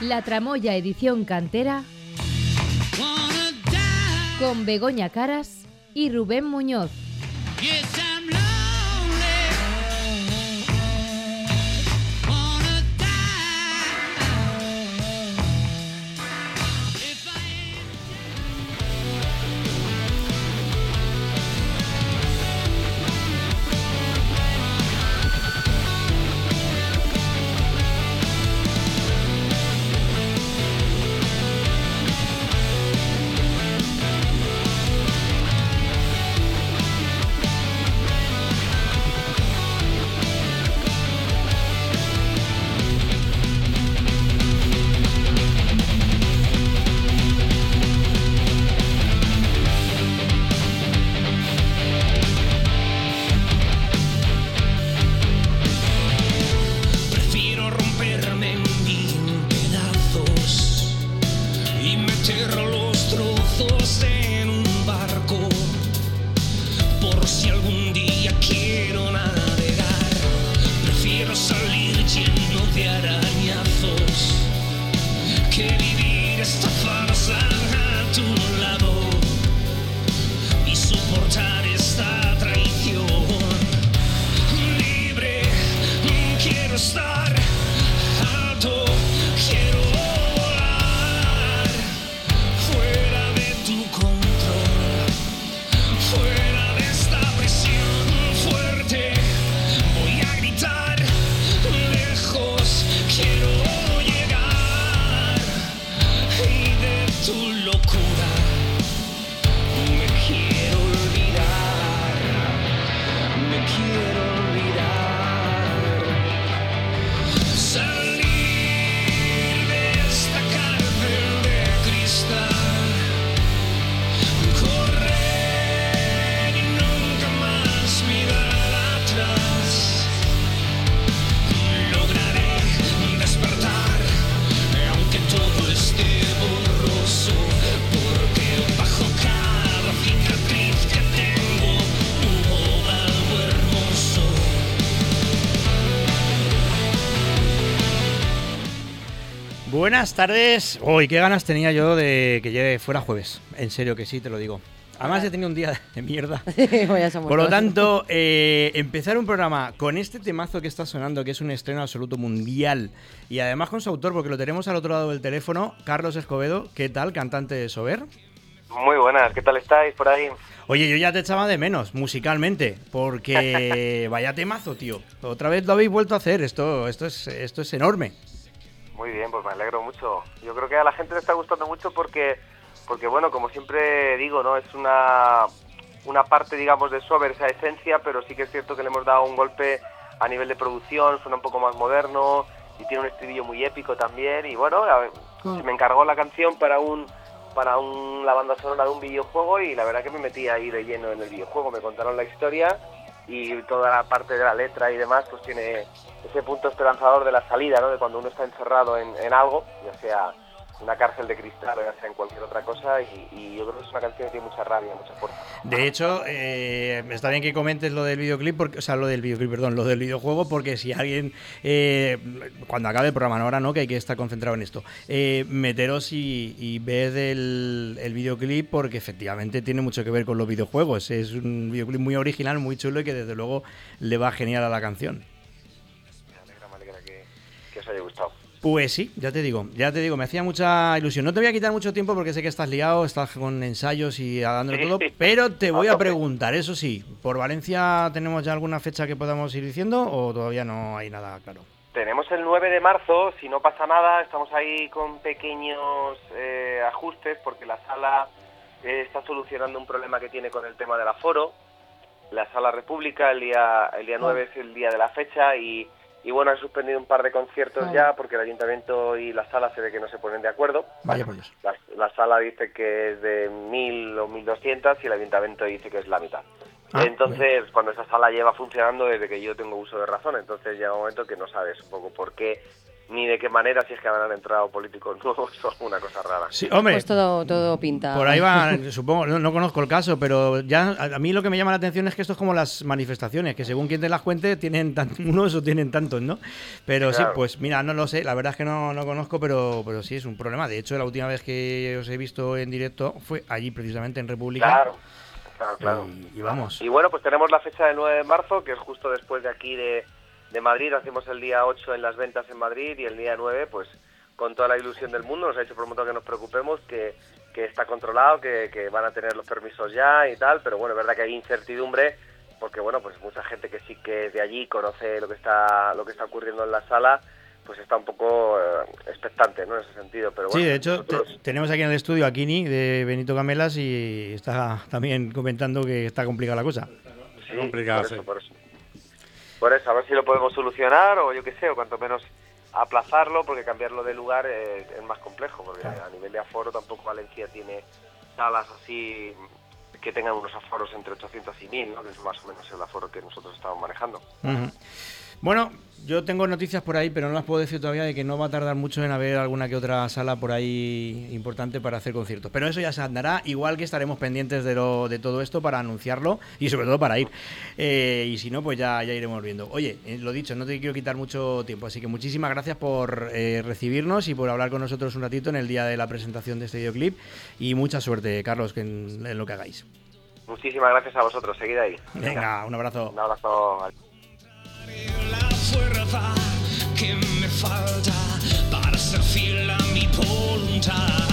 La Tramoya Edición Cantera con Begoña Caras y Rubén Muñoz. Buenas tardes. Hoy, qué ganas tenía yo de que llegue fuera jueves. En serio que sí, te lo digo. Además he tenido un día de mierda. Por lo tanto, eh, empezar un programa con este temazo que está sonando, que es un estreno absoluto mundial, y además con su autor, porque lo tenemos al otro lado del teléfono, Carlos Escobedo. ¿Qué tal, cantante de Sober? Muy buenas, ¿qué tal estáis por ahí? Oye, yo ya te echaba de menos musicalmente, porque vaya temazo, tío. Otra vez lo habéis vuelto a hacer, esto, esto, es, esto es enorme. Muy bien, pues me alegro mucho. Yo creo que a la gente le está gustando mucho porque, porque bueno, como siempre digo, ¿no? Es una, una parte, digamos, de Sober, esa esencia, pero sí que es cierto que le hemos dado un golpe a nivel de producción, suena un poco más moderno y tiene un estribillo muy épico también. Y bueno, se me encargó la canción para un para un, la banda sonora de un videojuego y la verdad que me metí ahí de lleno en el videojuego, me contaron la historia y toda la parte de la letra y demás pues tiene ese punto esperanzador de la salida, ¿no? de cuando uno está encerrado en, en algo, ya sea una cárcel de cristal, ya sea en cualquier otra cosa, y, yo creo que es una canción que tiene mucha rabia, mucha fuerza. De hecho, eh, está bien que comentes lo del videoclip, porque, o sea, lo del videoclip, perdón, lo del videojuego, porque si alguien, eh, cuando acabe el programa, ahora no, que hay que estar concentrado en esto, eh, meteros y, y ved el, el, videoclip, porque efectivamente tiene mucho que ver con los videojuegos. Es un videoclip muy original, muy chulo y que desde luego le va genial a la canción. Me alegra, me alegra que, que os haya gustado. Pues sí, ya te digo, ya te digo, me hacía mucha ilusión. No te voy a quitar mucho tiempo porque sé que estás liado, estás con ensayos y dándolo todo, pero te voy a preguntar, eso sí, ¿por Valencia tenemos ya alguna fecha que podamos ir diciendo o todavía no hay nada claro? Tenemos el 9 de marzo, si no pasa nada, estamos ahí con pequeños eh, ajustes porque la sala eh, está solucionando un problema que tiene con el tema del aforo. La sala República, el día, el día 9 es el día de la fecha y y bueno, han suspendido un par de conciertos ya porque el ayuntamiento y la sala se ve que no se ponen de acuerdo. Vaya por Dios. La, la, sala dice que es de 1.000 o 1.200 y el ayuntamiento dice que es la mitad. Ah, entonces, cuando esa sala lleva funcionando desde que yo tengo uso de razón, entonces llega un momento que no sabes un poco por qué ni de qué manera, si es que habrán entrado políticos nuevos o una cosa rara. Sí, hombre, Pues todo, todo pinta. por ahí va, supongo, no, no conozco el caso, pero ya a mí lo que me llama la atención es que esto es como las manifestaciones, que según quien te las cuente, tienen tan- unos o tienen tantos, ¿no? Pero sí, pues mira, no lo sé, la verdad es que no, no conozco, pero, pero sí es un problema. De hecho, la última vez que os he visto en directo fue allí, precisamente en República. Claro, claro, claro. Y, y vamos. Y bueno, pues tenemos la fecha del 9 de marzo, que es justo después de aquí de, de Madrid. Hacemos el día 8 en las ventas en Madrid y el día 9, pues con toda la ilusión del mundo, nos ha dicho el promotor que nos preocupemos, que, que está controlado, que, que van a tener los permisos ya y tal, pero bueno, es verdad que hay incertidumbre porque bueno, pues mucha gente que sí que es de allí conoce lo que está lo que está ocurriendo en la sala, pues está un poco eh, expectante, ¿no? En ese sentido, pero bueno, Sí, de hecho, te- tenemos aquí en el estudio a Kini de Benito Camelas y está también comentando que está complicada la cosa. Sí, complicado, por eso, sí. por eso. Por eso, a ver si lo podemos solucionar o yo qué sé, o cuanto menos aplazarlo, porque cambiarlo de lugar es más complejo, porque a nivel de aforo tampoco Valencia tiene salas así que tengan unos aforos entre 800 y 1000, ¿no? que es más o menos el aforo que nosotros estamos manejando. Bueno, yo tengo noticias por ahí, pero no las puedo decir todavía de que no va a tardar mucho en haber alguna que otra sala por ahí importante para hacer conciertos. Pero eso ya se andará, igual que estaremos pendientes de, lo, de todo esto para anunciarlo y sobre todo para ir. Eh, y si no, pues ya, ya iremos viendo. Oye, eh, lo dicho, no te quiero quitar mucho tiempo, así que muchísimas gracias por eh, recibirnos y por hablar con nosotros un ratito en el día de la presentación de este videoclip. Y mucha suerte, Carlos, que en- en lo que hagáis. Muchísimas gracias a vosotros, seguid ahí. Venga, un abrazo. Un abrazo. La fuerza que me falta para ser fiel a mi voluntad.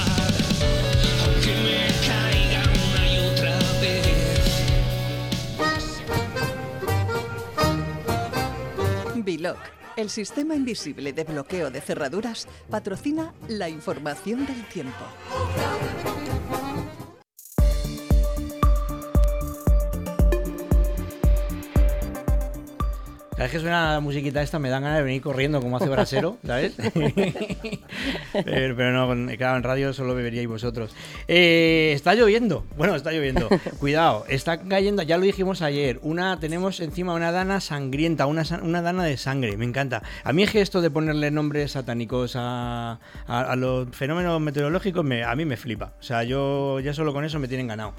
Aunque me caiga una y otra vez. Biloc, el sistema invisible de bloqueo de cerraduras, patrocina la información del tiempo. Cada vez que suena la musiquita esta me dan ganas de venir corriendo como hace Brasero, ¿sabes? pero, no, claro, en radio solo beberíais vosotros. Eh, está lloviendo, bueno, está lloviendo. Cuidado, está cayendo, ya lo dijimos ayer, una tenemos encima una dana sangrienta, una, una dana de sangre, me encanta. A mí es que esto de ponerle nombres satánicos a, a- a los fenómenos meteorológicos me- a mí me flipa. O sea, yo ya solo con eso me tienen ganado.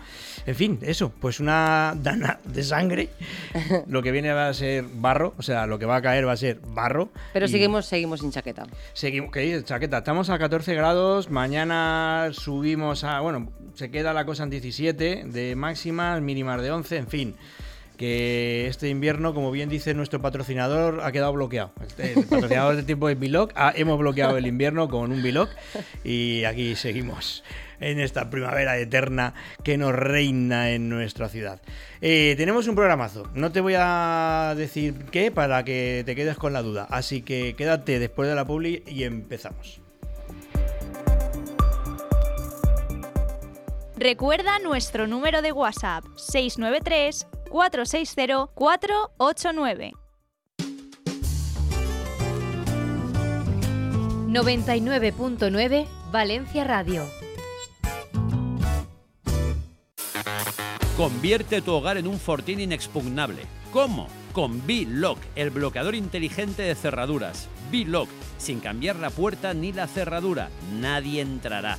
En fin, eso, pues una dana de sangre, lo que viene va a ser barro, o sea, lo que va a caer va a ser barro. Pero seguimos, seguimos sin chaqueta. Seguimos, ¿qué dices, chaqueta? Estamos a 14 grados, mañana subimos a, bueno, se queda la cosa en 17 de máximas, mínimas de 11, en fin. Que este invierno, como bien dice nuestro patrocinador, ha quedado bloqueado. Este- El patrocinador de tiempo es Biloc. Ah, hemos bloqueado el invierno con un Biloc y aquí seguimos en esta primavera eterna que nos reina en nuestra ciudad. Eh, tenemos un programazo. No te voy a decir qué para que te quedes con la duda. Así que quédate después de la publi y empezamos. Recuerda nuestro número de WhatsApp 693 460 489. 99.9 Valencia Radio. Convierte tu hogar en un fortín inexpugnable. ¿Cómo? Con B-Lock, el bloqueador inteligente de cerraduras. B-Lock, sin cambiar la puerta ni la cerradura, nadie entrará.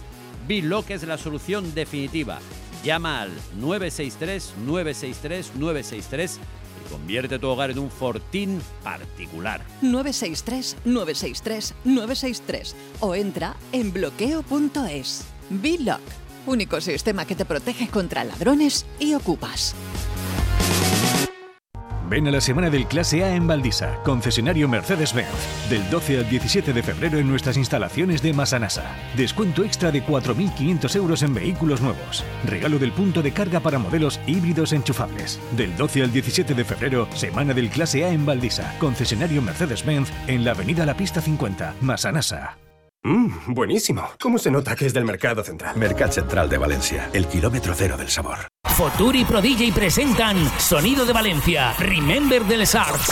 B-Lock es la solución definitiva. Llama al 963-963-963 y convierte tu hogar en un fortín particular. 963 963 963 o entra en bloqueo.es. Biloc, único sistema que te protege contra ladrones y ocupas. Ven a la semana del Clase A en Valdisa, concesionario Mercedes-Benz, del 12 al 17 de febrero en nuestras instalaciones de Masanasa. Descuento extra de 4.500 euros en vehículos nuevos. Regalo del punto de carga para modelos híbridos enchufables. Del 12 al 17 de febrero, semana del Clase A en Valdisa, concesionario Mercedes-Benz en la avenida La Pista 50, Masanasa. Mmm, buenísimo. ¿Cómo se nota que es del Mercado Central? Mercat Central de Valencia, el kilómetro cero del sabor. Futuri y Prodigy presentan Sonido de Valencia, Remember de les Arts.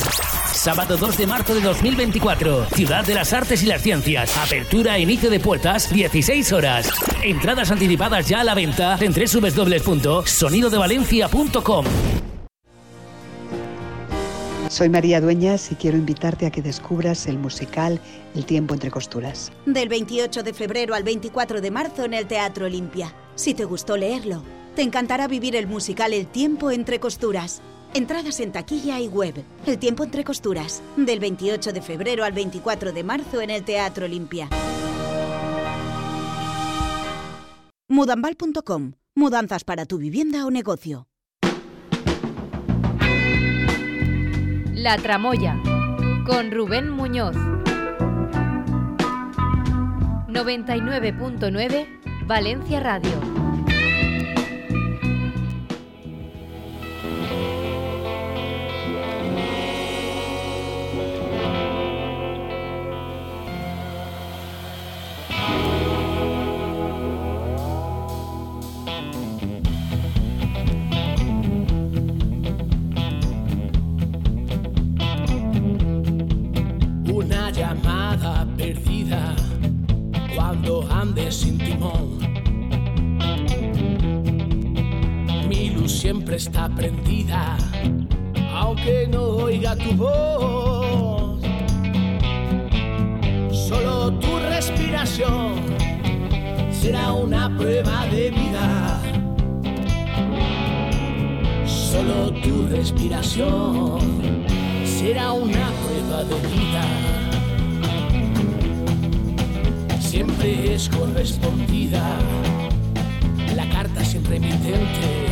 Sábado 2 de marzo de 2024, Ciudad de las Artes y las Ciencias. Apertura e inicio de puertas, 16 horas. Entradas anticipadas ya a la venta en www.sonidodevalencia.com. Soy María Dueñas y quiero invitarte a que descubras el musical El tiempo entre costuras. Del 28 de febrero al 24 de marzo en el Teatro Olimpia. Si te gustó leerlo, te encantará vivir el musical El tiempo entre costuras. Entradas en taquilla y web. El tiempo entre costuras. Del 28 de febrero al 24 de marzo en el Teatro Olimpia. Mudambal.com. Mudanzas para tu vivienda o negocio. La Tramoya, con Rubén Muñoz. 99.9 Valencia Radio. Llamada perdida cuando andes sin timón. Mi luz siempre está prendida, aunque no oiga tu voz. Solo tu respiración será una prueba de vida. Solo tu respiración será una prueba de vida. Siempre es correspondida la carta sin remitente,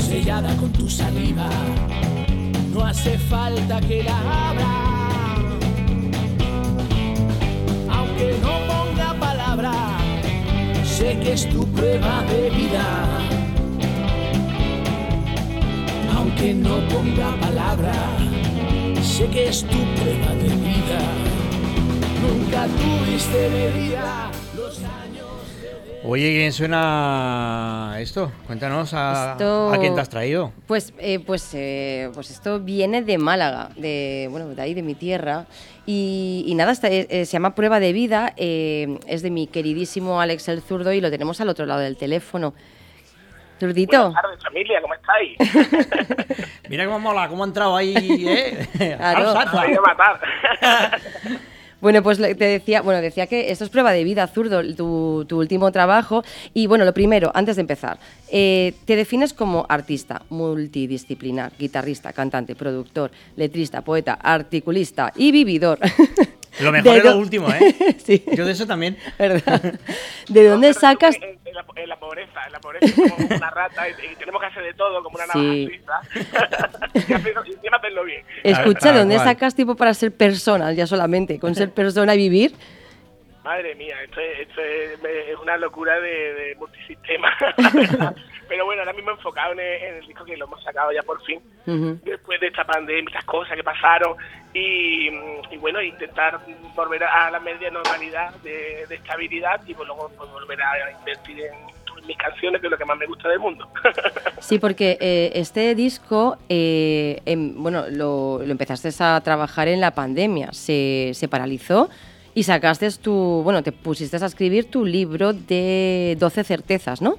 sellada con tu saliva. No hace falta que la abra, aunque no ponga palabra. Sé que es tu prueba de vida aunque no ponga palabra, sé que es tu prueba de vida. Nunca tuviste medida los años. Oye, ¿quién suena esto? Cuéntanos a, Esto- a quién te has traído. Pues, eh, pues, eh, pues esto viene de Málaga, de, bueno, de ahí, de mi tierra. Y, y nada, eh, eh, se llama Prueba de Vida, eh, es de mi queridísimo Alex el Zurdo y lo tenemos al otro lado del teléfono. Zurdito. Buenas tardes, familia, ¿cómo estáis? Mira cómo mola, cómo ha entrado ahí, ¿eh? Claro. Al salsa. Me voy a matar. Bueno, pues te decía, bueno, decía que esto es prueba de vida, zurdo, tu, tu último trabajo. Y bueno, lo primero, antes de empezar, eh, te defines como artista multidisciplinar, guitarrista, cantante, productor, letrista, poeta, articulista y vividor. Lo mejor ¿De es lo último, ¿eh? Yo de eso también. ¿Verdad? ¿De dónde sacas? En, en la, en la pobreza, en la pobreza como una rata y, y tenemos que hacer de todo como una navaja Sí. hacerlo- y encima hacerlo bien. Escucha, ¿de dónde sacas tiempo para ser persona, ya solamente? Con ser persona y vivir. Madre mía, esto es, esto es, una locura de, de multisistema. Pero bueno, ahora mismo enfocado en el, en el disco que lo hemos sacado ya por fin, después de esta pandemia, estas cosas que pasaron, y, y bueno, intentar volver a la media normalidad de, de estabilidad y pues, luego pues, volver a invertir en, en mis canciones, que es lo que más me gusta del mundo. Sí, porque eh, este disco, eh, em, bueno, lo, lo empezaste a trabajar en la pandemia, se, se paralizó y sacaste tu, bueno, te pusiste a escribir tu libro de 12 certezas, ¿no?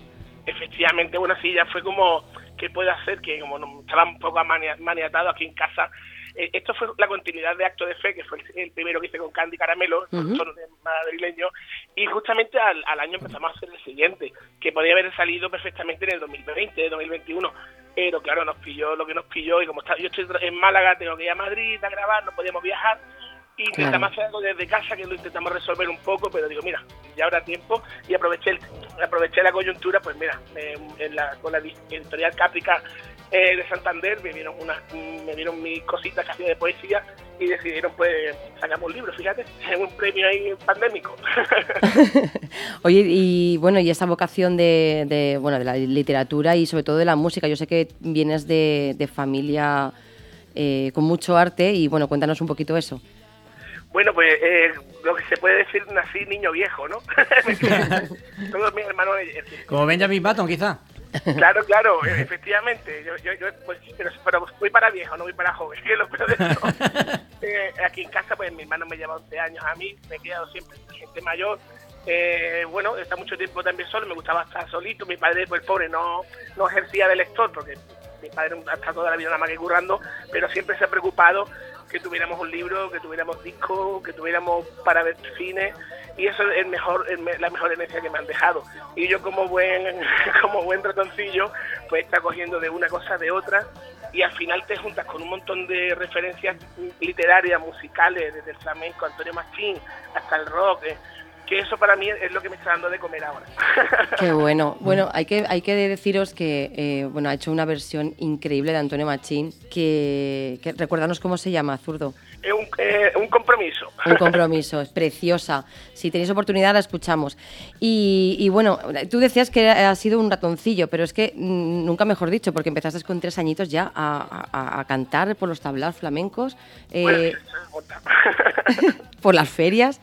efectivamente, bueno, sí, ya fue como, ¿qué puedo hacer? Que como estaba un poco mania- maniatado aquí en casa. Eh, esto fue la continuidad de Acto de Fe, que fue el, el primero que hice con Candy Caramelo, Ujú. productor de madrileño, y justamente al, al año empezamos a hacer el siguiente, que podía haber salido perfectamente en el 2020, 2021, pero claro, nos pilló lo que nos pilló, y como está, yo estoy en Málaga, tengo que ir a Madrid a grabar, no podíamos viajar, y intentamos Claro. hacer algo desde casa que lo intentamos resolver un poco, pero digo, mira, ya habrá tiempo y aproveché el- aproveché la coyuntura, pues mira, en la, con la di- editorial Caprica eh, de Santander me dieron unas, me dieron mis cositas que hacía de poesía y decidieron pues sacamos un libro, fíjate, un premio ahí pandémico. Oye, y bueno, y esa vocación de, de, bueno, de la literatura y sobre todo de la música, yo sé que vienes de, de familia eh, con mucho arte y bueno, cuéntanos un poquito eso. Bueno, pues eh, lo que se puede decir, nací niño viejo, ¿no? Todos mis hermanos eh, Como Benjamin Button, quizá. Claro, claro, e- efectivamente. Yo, yo, yo pues, pero, pero voy para viejo, no voy para joven, que es lo peor de todo. Eh, aquí en casa, pues mi hermano me lleva 11 años a mí, me he quedado siempre gente mayor. Eh, bueno, está mucho tiempo también solo, me gustaba estar solito. Mi padre, pues pobre, no, no ejercía de lector porque mi padre ha estado toda la vida nada más que currando, pero siempre se ha preocupado que tuviéramos un libro, que tuviéramos discos, que tuviéramos para ver cine y eso es el mejor, el la mejor herencia que me han dejado. Y yo como buen, como buen ratoncillo, pues está cogiendo de una cosa de otra y al final te juntas con un montón de referencias literarias, musicales, desde el flamenco, Antonio Machín, hasta el rock, eh, que eso para mí es lo que me está dando de comer ahora. Qué bueno. Bueno, hay que, hay que deciros que eh, bueno, ha hecho una versión increíble de Antonio Machín, que, que recuérdanos cómo se llama, zurdo. Un, eh, un compromiso. Un compromiso, es preciosa. Si tenéis oportunidad la escuchamos. Y, y bueno, tú decías que has sido un ratoncillo, pero es que mm, nunca mejor dicho, porque empezaste con tres añitos ya a, a- a cantar por los tablaos flamencos, eh, por las ferias.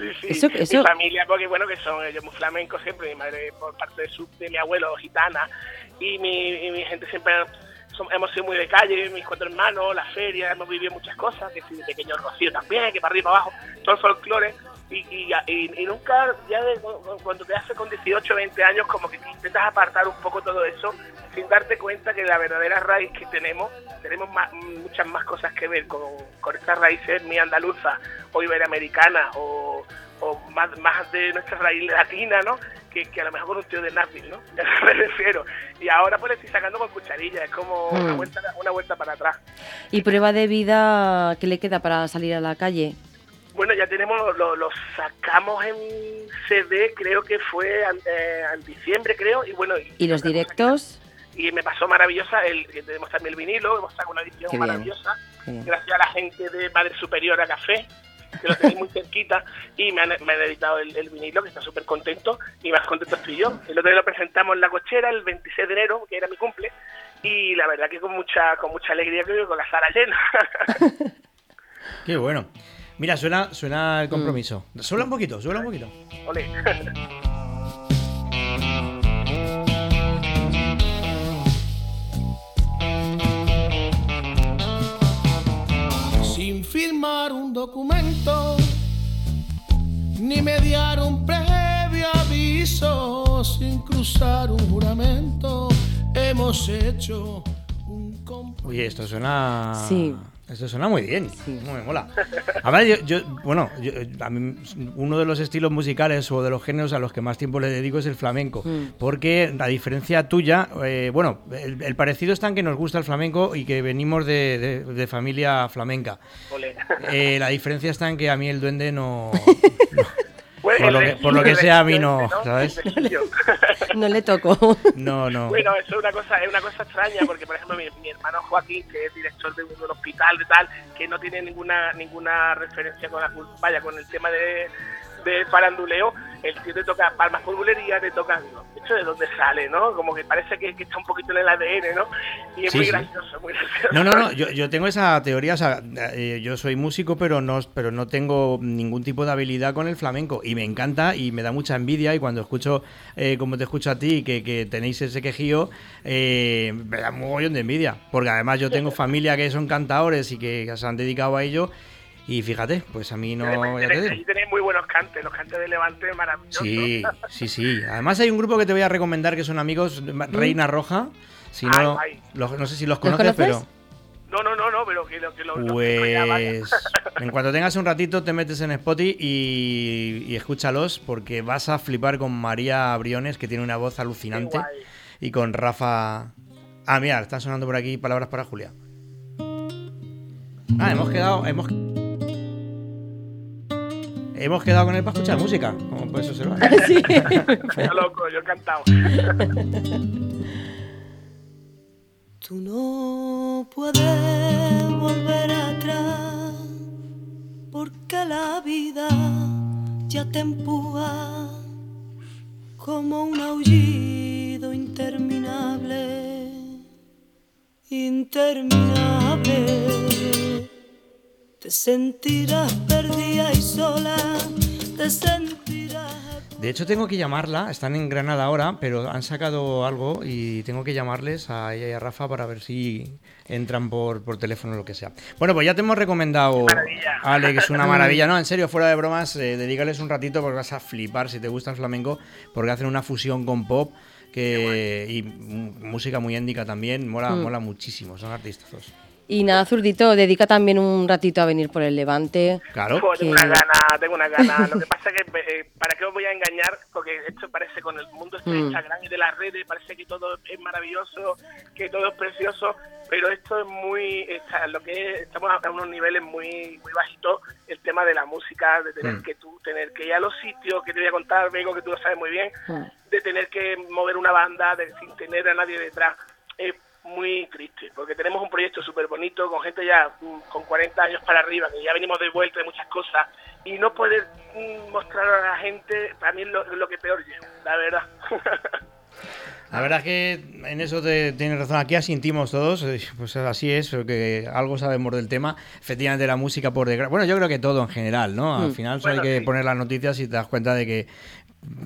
Sí, sí. Eso- eso- Mi familia, porque bueno, que son ellos muy flamencos siempre, mi madre por parte de, su, de mi abuelo gitana y mi, y mi gente siempre son- hemos sido muy de calle, mis cuatro hermanos, las ferias, hemos vivido muchas cosas, que si de pequeño Rocío también, que para arriba y para abajo, todo el folclore. Y, y, y- y nunca, ya de- cuando te haces con 18 20 años, como que intentas apartar un poco todo eso, sin darte cuenta que la verdadera raíz que tenemos, tenemos más- muchas más cosas que ver con, con estas raíces mi andaluza o iberoamericana o, o más, más de nuestra raíz latina, ¿no? Que, que a lo mejor un tío de Nashville, ¿no? me refiero. Y ahora pues le estoy sacando con cucharilla, es como una, Mm. vuelta, una vuelta para atrás. ¿Y prueba de vida qué le queda para salir a la calle? Bueno, ya tenemos, lo, lo sacamos en CD, creo que fue eh, en diciembre, creo, y bueno, y, ¿Y los directos? y me pasó maravillosa, el, tenemos también el vinilo, hemos sacado una edición bien. maravillosa, gracias a la gente de Madre Superior a Café, que lo tenéis muy cerquita, y me han, me han editado el, el vinilo, que está súper contento, y más contento estoy yo. El otro día lo presentamos en La Cochera, el 26 de enero, que era mi cumple, y la verdad que con mucha con mucha alegría, creo que con la sala llena. Qué bueno. Mira, suena, suena el compromiso. Suena un poquito, suena un poquito. Ole. sin firmar un documento ni mediar un previo aviso, sin cruzar un juramento, hemos hecho un compromiso. Oye, esto suena. Sí. Esto suena muy bien. Muy me mola. Además, yo, yo- bueno, yo- a mí, uno de los estilos musicales o de los géneros a los que más tiempo le dedico es el flamenco. Mm. Porque, a diferencia tuya, eh, bueno, el, el parecido está en que nos gusta el flamenco y que venimos de, de- de familia flamenca. Eh, la diferencia está en que a mí el duende no. por, lo que, por lo que registro, sea, a mí no. ¿sabes? No le tocó. No, no. Bueno, eso es una cosa, es una cosa extraña porque por ejemplo mi, mi hermano Joaquín, que es director de un, hospital de tal, que no tiene ninguna ninguna referencia con la vaya con el tema de, de faranduleo, el tío te toca palmas por bulería, te toca digo, ¿esto de dónde sale, no? Como que parece que, que está un poquito en el ADN, ¿no? Y es Sí, muy sí. gracioso, muy gracioso. No, no, no, yo, yo tengo esa teoría, o sea, eh, yo soy músico, pero no, pero no tengo ningún tipo de habilidad con el flamenco y me encanta y me da mucha envidia y cuando escucho, eh, como te escucho a ti, que, que tenéis ese quejío, eh, me da un mogollón de envidia, porque además yo tengo familia que son cantadores y que se han dedicado a ello y fíjate, pues a mí no, Además, ya te tenéis, digo. ahí tenéis muy buenos cantes, los cantes de Levante maravillosos. Sí, sí, sí. Además hay un grupo que te voy a recomendar que son amigos, Reina Roja. Si no, Ay, ay. los- no sé si los ¿Los conoces, conoces? pero... No, no, no, no, pero que lo que lo. Pues en cuanto tengas un ratito te metes en Spotify y, y escúchalos porque vas a flipar con María Briones que tiene una voz alucinante y con Rafa... Ah, mira, están sonando por aquí palabras para Julia. Ah, hemos quedado... Hemos... Hemos quedado con él para escuchar música. Como por eso se lo Sí. Yo loco, yo encantado. Tú no puedes volver atrás porque la vida ya te empuja como un aullido interminable, interminable. Te sentirás perdida y sola, te sentirás De hecho, tengo que llamarla. Están en Granada ahora, pero han sacado algo y tengo que llamarles a ella y a Rafa para ver si entran por, por teléfono o lo que sea. Bueno, pues ya te hemos recomendado, Alex, una maravilla. No, en serio, fuera de bromas, eh, dedícales un ratito porque vas a flipar si te gusta el flamenco, porque hacen una fusión con pop que y música muy étnica también, mola, Mm. mola muchísimo, son artistazos. Y nada, Zurdito, dedica también un ratito a venir por el Levante. Claro. Tengo Que- una gana, tengo una gana. Lo que pasa es que, eh, ¿para qué os voy a engañar? Porque esto parece con el mundo este de Mm. Instagram y de las redes, parece que todo es maravilloso, que todo es precioso, pero esto es muy, está- lo que es- estamos a unos niveles muy, muy bajitos, el tema de la música, de tener Mm. que tú, tener que ir a los sitios, que te voy a contar, Vengo, que tú lo sabes muy bien, de tener que mover una banda de, sin tener a nadie detrás. Es muy triste, porque tenemos un proyecto súper bonito, con gente ya mm, con 40 años para arriba, que ya venimos de vuelta de muchas cosas, y no poder mm, mostrar a la gente, para mí es lo, que peor llevo, la verdad. La verdad es que en eso te, tienes razón, aquí asintimos todos, eh, pues así es, que algo sabemos del tema. Efectivamente la música por desgracia, bueno yo creo que todo en general, ¿no? Al Mm. final Bueno, hay que sí. poner las noticias y te das cuenta de que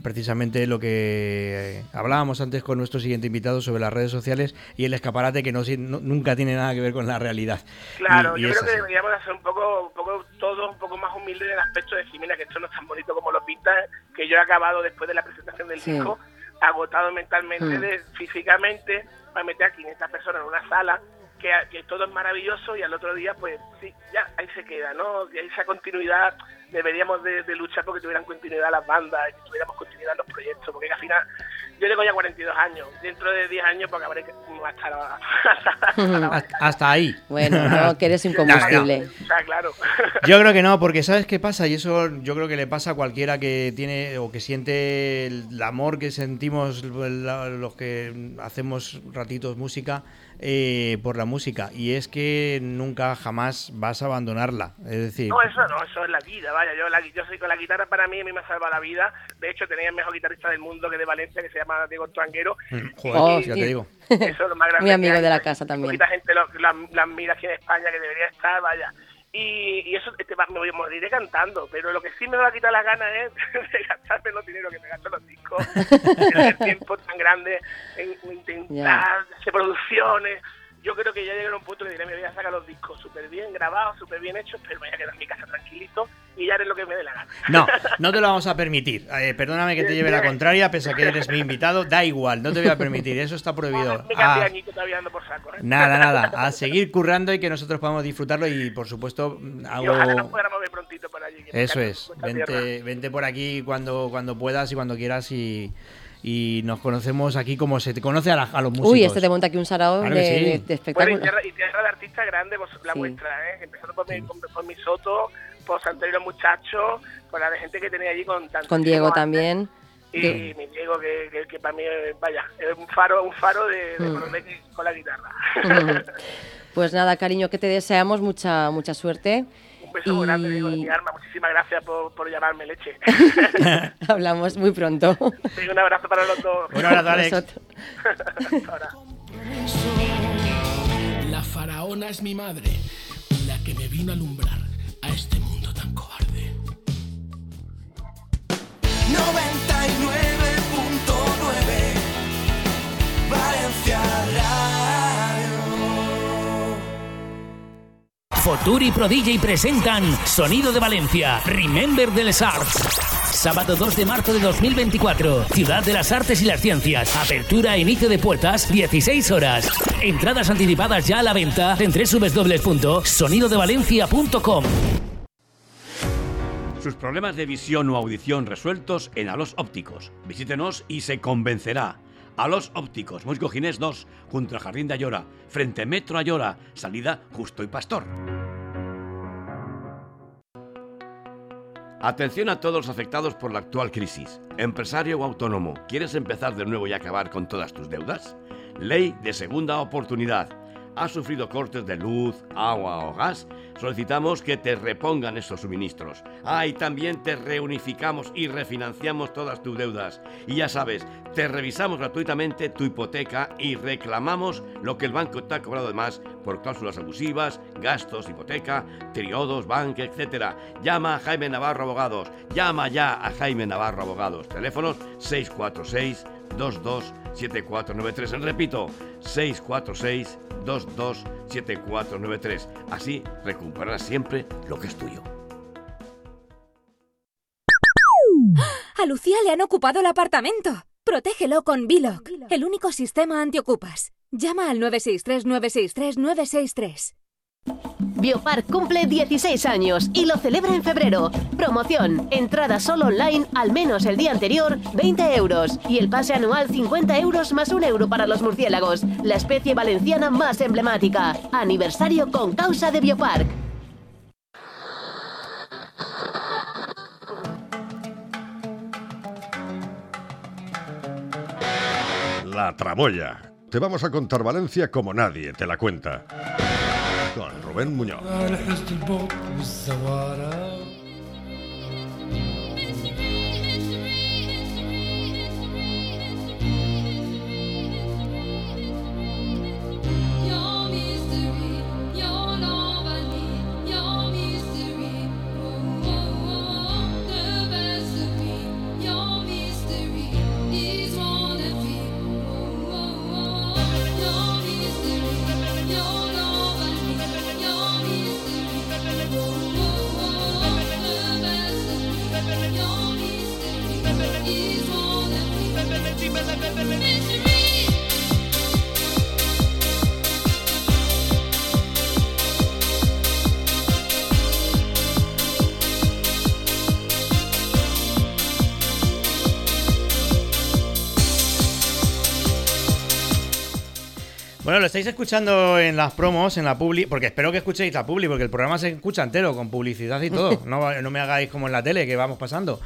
precisamente lo que hablábamos antes con nuestro siguiente invitado sobre las redes sociales y el escaparate que no, no- nunca tiene nada que ver con la realidad. Claro, Y- y yo creo que deberíamos hacer un poco, un poco todos un poco más humildes en el aspecto de decir, mira, que esto no es tan bonito como lo pintan, que yo he acabado después de la presentación del Sí. disco, agotado mentalmente, Mm. de, físicamente, para meter a 500 personas en una sala, que, que todo es maravilloso y al otro día, pues sí, ya, ahí se queda, ¿no? Y esa continuidad, deberíamos de, de luchar porque tuvieran continuidad las bandas, y que tuviéramos continuidad los proyectos, porque al final, yo tengo ya 42 años, dentro de 10 años, porque habré que hasta la, Hasta, hasta ahí. Bueno, no, que eres incombustible. O sea, claro. Yo creo que no, porque ¿sabes qué pasa? Y eso yo creo que le pasa a cualquiera que tiene o que siente el amor que sentimos los que hacemos ratitos música eh, por la música. Y es que nunca jamás vas a abandonarla. Es decir, No, eso no, eso es la vida, vaya, yo, la, yo soy con la guitarra para mí, a mí me ha salvado la vida. De hecho, tenía el mejor guitarrista del mundo que de Valencia, que se llama Diego Tuanguero. mm, joder, Oh, ya sí. te digo. Eso es lo más grande Muy amigo de la casa también. Poquita gente lo, la, la mira aquí en España, que debería estar, vaya. Y, y eso te va- me voy a moriré cantando, pero lo que sí me va a quitar la gana es de gastarme los dinero que me gasto en los discos, el tiempo tan grande en intentar hacer producciones. Yo creo que ya llegaré a un punto que diré, me voy a sacar los discos súper bien grabados, súper bien hechos, pero me voy a quedar en mi casa tranquilito y ya haré lo que me dé la gana. No, no te lo vamos a permitir. Eh, perdóname que te lleve la contraria, pese a que eres mi invitado. Da igual, no te voy a permitir. Eso está prohibido. Me Ah, añito todavía ando por saco. ¿eh? nada, nada. A seguir currando y que nosotros podamos disfrutarlo y, por supuesto, Y hago... ojalá nos podamos ver prontito por allí. que me Eso es, vente, vente por aquí cuando, cuando puedas y cuando quieras y, y nos conocemos aquí como se te conoce a, la- a los músicos. Uy, este te monta aquí un sarao Claro de, sí. de- de Bueno, y espectáculo. tierra, y tierra de artistas grandes, vos- la Sí. vuestra, ¿eh? Empezando por, mi, por, por mi Soto, por Santerio los Muchachos, por la de gente que tenía allí con tanto Con Diego también. Y mi Diego, que, que, que para mí, es, vaya, es un faro, un faro de, de Mm. con la guitarra. Pues nada, cariño, que te deseamos mucha mucha suerte. Beso muy grande, Diego, de mi alma. Muchísimas gracias por, por llamarme, leche. Hablamos muy pronto. Sí, un abrazo para los dos. Un abrazo, Alex. Ahora. La faraona es mi madre, la que me vino a alumbrar a este mundo tan cobarde. 99.9 Valencia Foturi Pro DJ presentan Sonido de Valencia, Remember les Arts. Sábado 2 de marzo de 2024, Ciudad de las Artes y las Ciencias. Apertura e inicio de puertas, 16 horas. Entradas anticipadas ya a la venta en www.sonidodevalencia.com. Sus problemas de visión o audición resueltos en Alos Ópticos. Visítenos y se convencerá. Alos Ópticos, Mosco Ginés 2, junto al Jardín de Ayora, frente Metro Ayora, salida Justo y Pastor. Atención a todos los afectados por la actual crisis. Empresario o autónomo, ¿quieres empezar de nuevo y acabar con todas tus deudas? Ley de segunda oportunidad. ¿Has sufrido cortes de luz, agua o gas? Solicitamos que te repongan esos suministros. Ah, y también te reunificamos y refinanciamos todas tus deudas. Y ya sabes, te revisamos gratuitamente tu hipoteca y reclamamos lo que el banco te ha cobrado de más por cláusulas abusivas, gastos, hipoteca, triodos, banque, etc. Llama a Jaime Navarro Abogados. Llama ya a Jaime Navarro Abogados. Teléfonos 646 227493. Repito, 646 227493. Así recuperarás siempre lo que es tuyo. A Lucía le han ocupado el apartamento. Protégelo con Biloc, el único sistema antiocupas. Llama al 963-963-963. Biopark cumple 16 años y lo celebra en febrero. Promoción, entrada solo online al menos el día anterior, 20 euros. Y el pase anual 50 euros más un euro para los murciélagos, la especie valenciana más emblemática. Aniversario con causa de Biopark. La tramoya. Te vamos a contar Valencia como nadie te la cuenta. Con Rubén Muñoz. Lo estáis escuchando en las promos, en la publi, porque espero que escuchéis la publi, porque el programa se escucha entero, con publicidad y todo. No, no me hagáis como en la tele, que vamos pasando.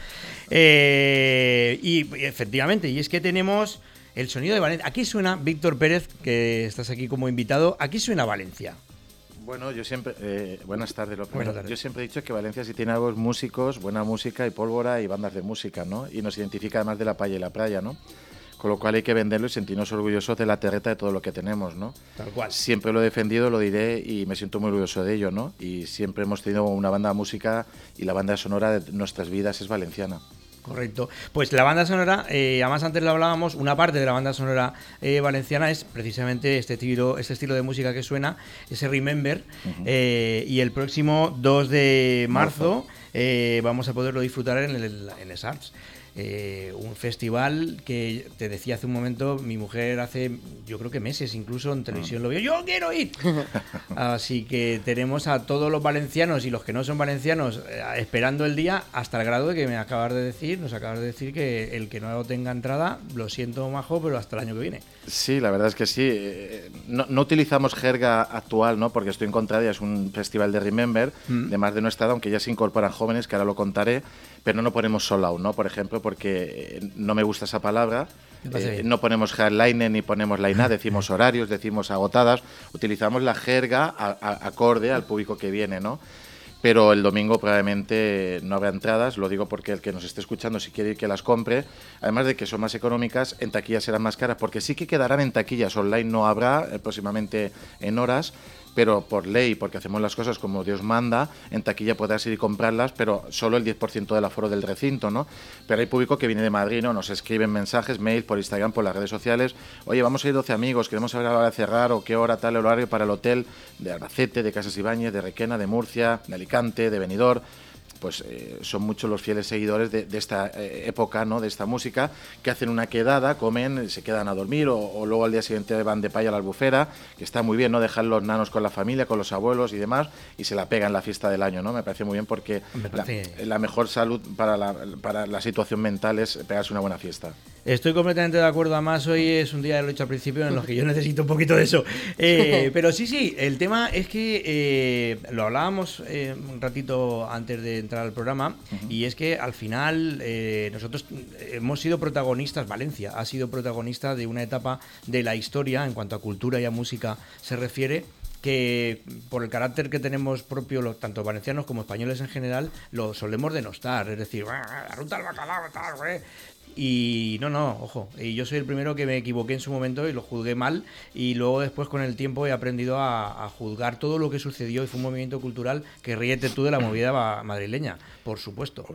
Eh, y, y efectivamente, y es que tenemos el sonido de Valencia. Aquí suena Víctor Pérez, que estás aquí como invitado. Aquí suena Valencia. Bueno, yo siempre. eh, buenas tardes, lo primero. Buenas tardes. Yo siempre he dicho que Valencia sí tiene algo músicos, buena música y pólvora y bandas de música, ¿no? Y nos identifica además de la playa y la playa, ¿no? Con lo cual hay que venderlo y sentirnos orgullosos de la terreta de todo lo que tenemos, ¿no? Tal cual. Siempre lo he defendido, lo diré y me siento muy orgulloso de ello, ¿no? Y siempre hemos tenido una banda de música y la banda sonora de nuestras vidas es valenciana. Correcto. Pues la banda sonora, eh, además antes lo hablábamos, una parte de la banda sonora eh, valenciana es precisamente este estilo, este estilo de música que suena, ese Remember. eh, y el próximo 2 de marzo vamos a poderlo disfrutar en el, en el Arts. Eh, un festival que te decía hace un momento, mi mujer hace, yo creo que meses incluso en televisión lo vio, yo quiero ir. Así que tenemos a todos los valencianos y los que no son valencianos eh, esperando el día hasta el grado de que me acabas de decir, nos acabas de decir que el que no tenga entrada, lo siento majo, pero hasta el año que viene. Sí, la verdad es que sí. Eh, No, no utilizamos jerga actual, ¿no? Porque estoy en contra de es un festival de Remember, Mm. de más de nuestra edad, aunque ya se incorporan jóvenes, que ahora lo contaré, pero no ponemos sold out, ¿no? Por ejemplo, porque eh, no me gusta esa palabra. Eh, no ponemos headliner ni ponemos line decimos horarios, decimos agotadas, utilizamos la jerga a- a- acorde al público que viene, ¿no? Pero el domingo probablemente no habrá entradas, lo digo porque el que nos esté escuchando, si quiere ir que las compre, además de que son más económicas, en taquillas serán más caras, porque sí que quedarán en taquillas, online no habrá eh, próximamente en horas, pero por ley, porque hacemos las cosas como Dios manda, en taquilla podrás ir y comprarlas, pero solo el 10% del aforo del recinto, ¿no? Pero hay público que viene de Madrid, ¿no? Nos escriben mensajes, mail, por Instagram, por las redes sociales. Oye, vamos a ir 12 amigos, queremos saber a la hora de cerrar o qué hora, tal horario para el hotel de Albacete, de Casas Ibáñez, de Requena, de Murcia, de Alicante, de Benidorm pues eh, son muchos los fieles seguidores de, de esta eh, época, ¿no? De esta música, que hacen una quedada, comen, se quedan a dormir o, o luego al día siguiente van de paya a la albufera, que está muy bien, ¿no? Dejar los nanos con la familia, con los abuelos y demás, y se la pegan la fiesta del año, ¿no? Me parece muy bien porque la, la mejor salud para la, para la situación mental es pegarse una buena fiesta. Estoy completamente de acuerdo. Además, hoy es un día, lo he dicho al principio, en los que yo necesito un poquito de eso. Eh, pero sí, sí, el tema es que eh, lo hablábamos eh, un ratito antes de entrar al programa, y es que al final eh, nosotros hemos sido protagonistas, Valencia ha sido protagonista de una etapa de la historia en cuanto a cultura y a música se refiere que por el carácter que tenemos propio, los, tanto valencianos como españoles en general, lo solemos denostar. Es decir, "Ah, la ruta del bacalao, tal, güey". Y no, no, ojo. Y yo soy el primero que me equivoqué en su momento y lo juzgué mal. Y luego después con el tiempo he aprendido a, a juzgar todo lo que sucedió y fue un movimiento cultural que ríete tú de la movida ma- madrileña, por supuesto.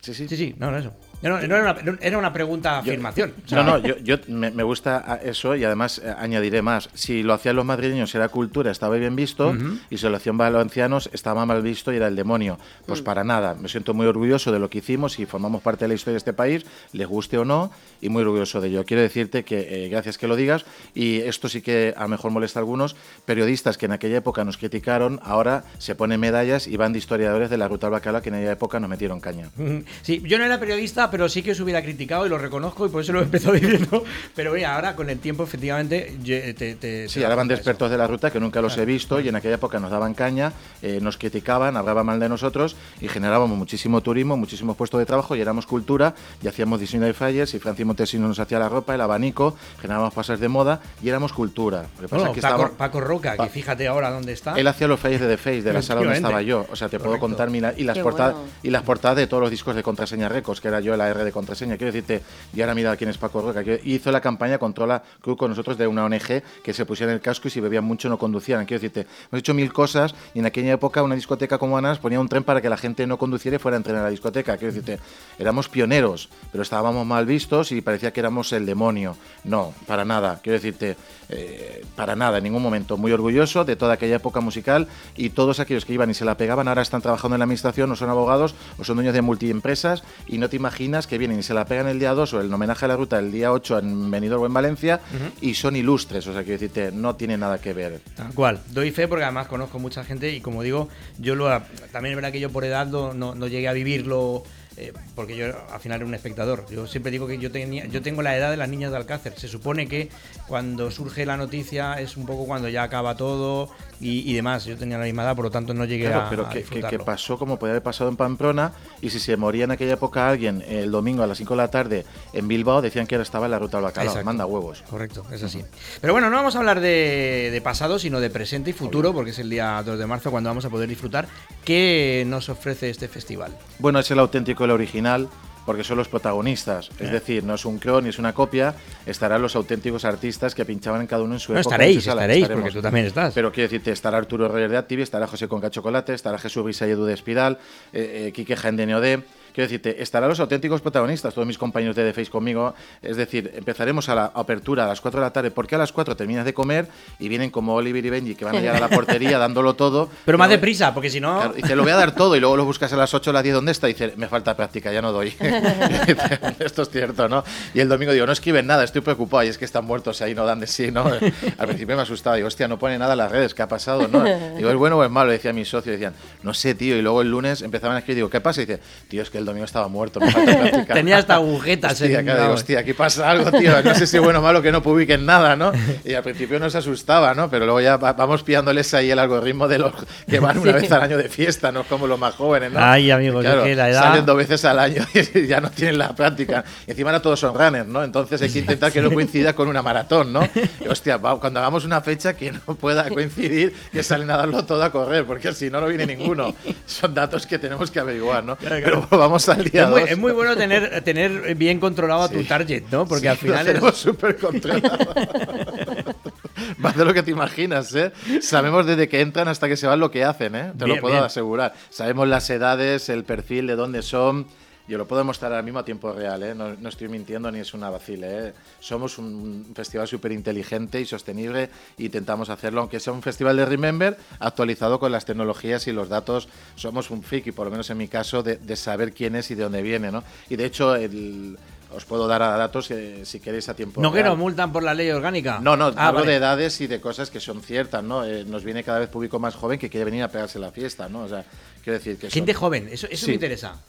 Sí, sí. Sí, sí, no, no, eso. No, no, era, una, era una pregunta afirmación. O sea, No, no, yo, yo me, me gusta a- eso y además eh, añadiré más. Si lo hacían los madrileños era cultura, estaba bien visto, y si lo hacían valencianos estaba mal visto y era el demonio. Pues para nada, me siento muy orgulloso de lo que hicimos y formamos parte de la historia de este país, les guste o no, y muy orgulloso de ello. Quiero decirte que, eh, gracias que lo digas, y esto sí que a lo mejor molesta a algunos, periodistas que en aquella época nos criticaron, ahora se ponen medallas y van de historiadores de la ruta al bacalao que en aquella época nos metieron caña. Sí, yo no era periodista, pero sí que os hubiera criticado y lo reconozco y por eso lo he empezado diciendo. Pero mira, ahora con el tiempo, efectivamente, ye- te, te- Sí, te ahora das van de de eso. expertos de la ruta que nunca los he visto y en aquella época nos daban caña, eh, nos criticaban, hablaban mal de nosotros y generábamos muchísimo turismo, muchísimos puestos de trabajo y éramos cultura y hacíamos diseño de flyers y Francis Montesino nos hacía la ropa, el abanico, generábamos pases de moda y éramos cultura. Lo que pasa Bueno, es que Paco, estábamos- Paco Roca, Pa- que fíjate ahora dónde está. él hacía los flyers de The Face, de la sala donde estaba yo. O sea, te puedo Correcto. contar mil- y las Qué portadas bueno. y las portadas de todos los discos de contraseña Records, que era yo la R de contraseña. Quiero decirte, y ahora mira quién es Paco Roca, que hizo la campaña Controla Crew con nosotros de una ONG que se pusieran el casco y si bebían mucho no conducieran. Quiero decirte, hemos hecho mil cosas y en aquella época una discoteca como Anas ponía un tren para que la gente no conduciera y fuera a entrenar a la discoteca. Quiero decirte, éramos pioneros, pero estábamos mal vistos y parecía que éramos el demonio. No, para nada. Quiero decirte, eh, para nada, en ningún momento. Muy orgulloso de toda aquella época musical y todos aquellos que iban y se la pegaban ahora están trabajando en la administración o son abogados o son dueños de multiempresas y no te imaginas que vienen y se la pegan el día 2 o el homenaje a la ruta el día 8 en Benidorm o en Valencia y son ilustres. O sea, quiero decirte, no tiene nada que ver. Tal cual. Doy fe porque además conozco mucha gente y como digo, yo lo también es verdad que yo por edad no, no, no llegué a vivirlo eh, porque yo al final era un espectador. Yo siempre digo que yo tenía, yo tengo la edad de las niñas de Alcácer. Se supone que cuando surge la noticia es un poco cuando ya acaba todo y, y demás. Yo tenía la misma edad, por lo tanto no llegué Claro, a, pero a que, pasó como podía haber pasado en Pamplona y si se moría en aquella época alguien el domingo a las 5 de la tarde en Bilbao decían que ahora estaba en la ruta al bacalao. Exacto. Manda huevos. Correcto, es así. Pero bueno, no vamos a hablar de, de pasado, sino de presente y futuro, porque es el día 2 de marzo cuando vamos a poder disfrutar. ¿Qué nos ofrece este festival? Bueno, es el auténtico, el original, porque son los protagonistas. Es Eh. decir, no es un clon ni es una copia, estarán los auténticos artistas que pinchaban en cada uno en su No, época. estaréis, sala. estaréis, Estaremos. porque tú también estás. Pero quiero decirte, estará Arturo Reyes de Activi, estará José Conca Chocolate, estará Jesús Risa y Edu de Espiral, eh, eh, Quique Jaén de Neodé. Quiero decirte, estarán los auténticos protagonistas, todos mis compañeros de The Face conmigo. Es decir, empezaremos a la apertura a las 4 de la tarde, porque a las 4 terminas de comer y vienen como Oliver y Benji que van a llegar a la portería dándolo todo. Pero más No, deprisa, porque si no. Claro, dice, lo voy a dar todo y luego lo buscas a las 8 o las 10, ¿dónde está? Y dice, me falta práctica, ya no doy. Esto es cierto, ¿no? Y el domingo digo, no escriben nada, estoy preocupado y es que están muertos ahí, no dan de sí, ¿no? Al principio me asustaba, digo, hostia, no pone nada en las redes, ¿qué ha pasado? ¿no? Digo, ¿es bueno o es malo? Decía mi socio, decían, no sé, tío. Y luego el lunes empezaban a escribir, digo, ¿qué pasa? Y dice, tío, es que el domingo estaba muerto, me falta práctica. Tenía hasta agujetas Hostia, en- claro, digo, vamos. hostia, aquí pasa algo, tío. No sé si bueno o malo que no publiquen nada, ¿no? Y al principio nos asustaba, ¿no? Pero luego ya va- vamos pillándoles ahí el algoritmo de los que van una Sí. vez al año de fiesta, no como los más jóvenes, ¿no? Ay, amigos, Claro, que la edad- Salen dos veces al año y ya no tienen la práctica. Y encima ahora todos son runners, ¿no? Entonces hay que intentar que no coincida con una maratón, ¿no? Y, hostia, cuando hagamos una fecha que no pueda coincidir, que salen a darlo todo a correr, porque si no, no viene ninguno. Son datos que tenemos que averiguar, ¿no? Pero vamos al día Es muy, es bueno tener, tener bien controlado a tu target, ¿no? Porque Sí, al final lo es- tenemos súper controlado. Más de lo que te imaginas, ¿eh? Sabemos desde que entran hasta que se van lo que hacen, ¿eh? Te Bien, lo puedo bien. asegurar. Sabemos las edades, el perfil, de dónde son. Yo lo puedo mostrar ahora mismo a tiempo real, ¿eh? no, no estoy mintiendo ni es una vacile. ¿eh? Somos un festival súper inteligente y sostenible e intentamos hacerlo, aunque sea un festival de Remember, actualizado con las tecnologías y los datos. Somos un friki, por lo menos en mi caso, de, de saber quién es y de dónde viene. ¿no? Y de hecho, el- os puedo dar a datos eh, si queréis a tiempo no que real. nos multan por la ley orgánica. No, no, Ah, hablo vale. de edades y de cosas que son ciertas, ¿no? Eh, nos viene cada vez público más joven que quiere venir a pegarse la fiesta, ¿no? O sea, quiero decir que... Gente son- joven, eso, eso Sí. me interesa.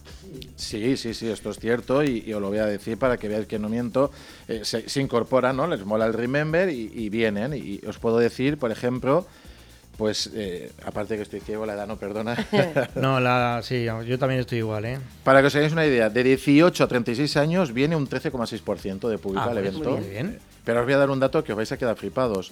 Sí, sí, sí, esto es cierto y, y os lo voy a decir para que veáis que no miento. Eh, se, se incorporan, ¿no? Les mola el Remember y, y vienen. Y os puedo decir, por ejemplo, pues, eh, aparte que estoy ciego, la edad no perdona. No, la, sí, yo también estoy igual, ¿eh? Para que os hagáis una idea, de 18 a 36 años viene un 13,6% de público Ah, al pues evento. muy bien. Pero os voy a dar un dato que os vais a quedar flipados.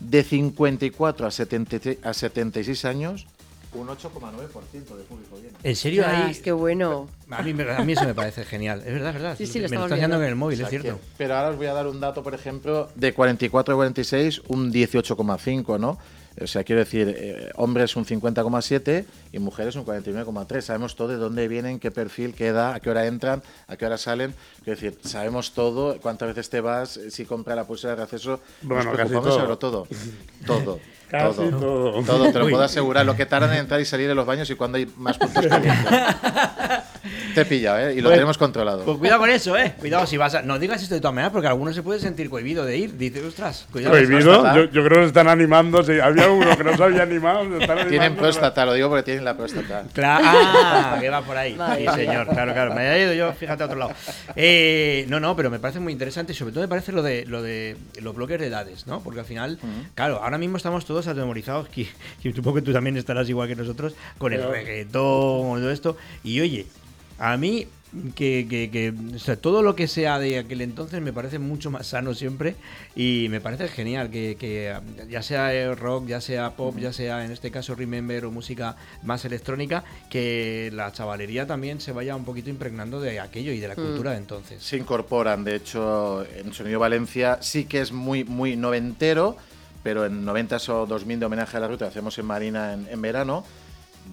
De 54 a, 73 a 76 años, un 8,9% de público viene. ¿En serio Ah, ahí? es que bueno. A mí, me- a mí eso me parece genial. Es verdad, es verdad. Sí, sí, lo me haciendo viendo. en el móvil, O es cierto. que- pero ahora os voy a dar un dato, por ejemplo, de 44 a 46, un 18,5, ¿no? O sea, quiero decir, eh, hombres un 50,7 y mujeres un 49,3. Sabemos todo de dónde vienen, qué perfil, qué edad, a qué hora entran, a qué hora salen. Quiero decir, sabemos todo, cuántas veces te vas, eh, si compra la pulsera de acceso. Bueno, nos preocupamos todo. sobre todo. Todo. Casi todo. todo. te lo puedo asegurar. Lo que tardan en entrar y salir de los baños y cuando hay más puntos calientes. Te he pillado, ¿eh? Y lo Pues- tenemos controlado. Pues cuidado con eso, eh. Cuidado si vas a. No digas esto de todas maneras porque alguno se puede sentir cohibido de ir. Dice, ostras, cuidado. Prohibido, yo, yo creo que se están animando. sí, había uno que no se había animado. se están Tienen próstata, lo digo porque tienen la próstata. Claro, ah, que va por ahí. Sí, señor, claro, claro. Me he ido yo, fíjate a otro lado. Eh, no, no, pero me parece muy interesante y sobre todo me parece lo de, lo de los bloques de edades, ¿no? Porque al final, claro, ahora mismo estamos todos atemorizados, que, que supongo que tú también estarás igual que nosotros, con el reggaetón, con todo esto. Y oye, a mí que, que- que, o sea, todo lo que sea de aquel entonces me parece mucho más sano siempre y me parece genial que, que, ya sea rock, ya sea pop, ya sea en este caso Remember o música más electrónica, que la chavalería también se vaya un poquito impregnando de aquello y de la Mm. cultura de entonces. Se incorporan, de hecho, en Sonido Valencia sí que es muy, muy noventero, pero en 90 o 2000 de homenaje a la ruta hacemos en Marina en, en verano,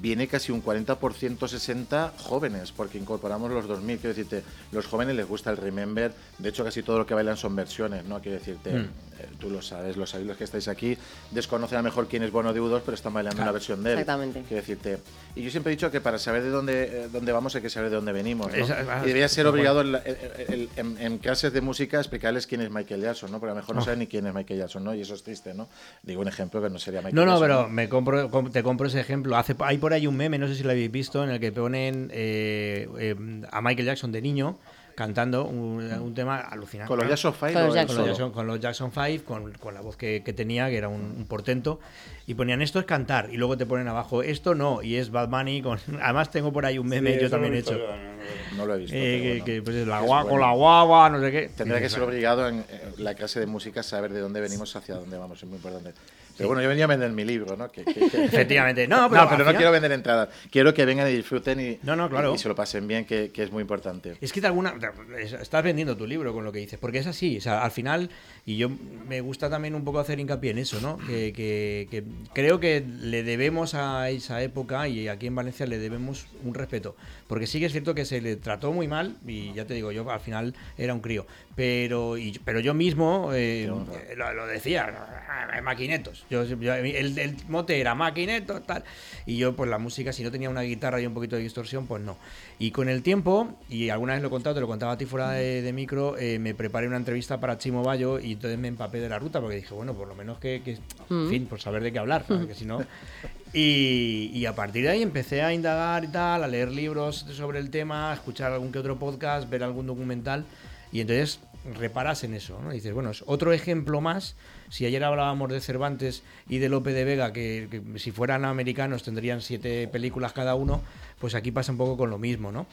viene casi un 40% 60 jóvenes, porque incorporamos los 2000, quiero decirte, los jóvenes les gusta el Remember, de hecho casi todo lo que bailan son versiones, ¿no? Quiero decirte, Mm. eh, tú lo sabes, lo sabéis los que estáis aquí, desconocen a lo mejor quién es Bono de U2, pero están bailando Claro, una versión de él. exactamente. Quiero decirte, y yo siempre he dicho que para saber de dónde, eh, dónde vamos hay que saber de dónde venimos, ¿no? Esa- ah, y debería ser obligado cual. en, el- en- en clases de música explicarles quién es Michael Jackson, ¿no? Porque a lo mejor no Oh. saben ni quién es Michael Jackson, ¿no? Y eso es triste, ¿no? Digo un ejemplo que no sería Michael No, no, Jackson. pero me compro, com- te compro ese ejemplo. Hace, hay por ahí un meme, no sé si lo habéis visto, en el que ponen eh, eh, a Michael Jackson de niño cantando un, un tema alucinante. ¿Con los Jackson Five Con los Jackson. Con los solo? Jackson, con los Jackson Five, con, con la voz que, que tenía, que era un, un portento, y ponían esto es cantar, y luego te ponen abajo esto no, y es Bad Bunny. Con, además tengo por ahí un meme Sí, yo también he hecho. yo. No lo he visto. Eh, que, bueno. que, pues, la guagua, bueno. con la guagua, no sé qué. Tendría que ser obligado en eh, la clase de música saber de dónde venimos hacia dónde vamos, es muy importante. Pero bueno, yo venía a vender mi libro, ¿no? Que- que- que- Efectivamente. No, pero no final- quiero vender entradas. Quiero que vengan y disfruten y, No, no, claro. y, se lo pasen bien, que, es muy importante. Es que de alguna. Estás vendiendo tu libro con lo que dices, porque es así. O sea, al final, y yo me gusta también un poco hacer hincapié en eso, ¿no? Que creo que le debemos a esa época y aquí en Valencia le debemos un respeto. Porque sí que es cierto que se le trató muy mal, y ya te digo, yo al final era un crío. Pero, y- pero yo mismo eh, lo, lo decía, "Ah, maquinetos. Yo, yo- el, el mote era maquinetos, tal. Y yo, pues la música, si no tenía una guitarra y un poquito de distorsión, pues no. Y con el tiempo, y alguna vez lo he contado, te lo contaba a ti fuera de, de micro, eh, me preparé una entrevista para Chimo Bayo y entonces me empapé de la ruta porque dije, bueno, por lo menos que, que- en Mm. fin, por saber de qué hablar, porque si no. Y, y a partir de ahí empecé a indagar y tal, a leer libros sobre el tema, a escuchar algún que otro podcast, ver algún documental. Y entonces reparas en eso, ¿no? Dices, bueno, es otro ejemplo más. Si ayer hablábamos de Cervantes y de Lope de Vega, que, si fueran americanos tendrían siete películas cada uno, pues aquí pasa un poco con lo mismo, ¿no?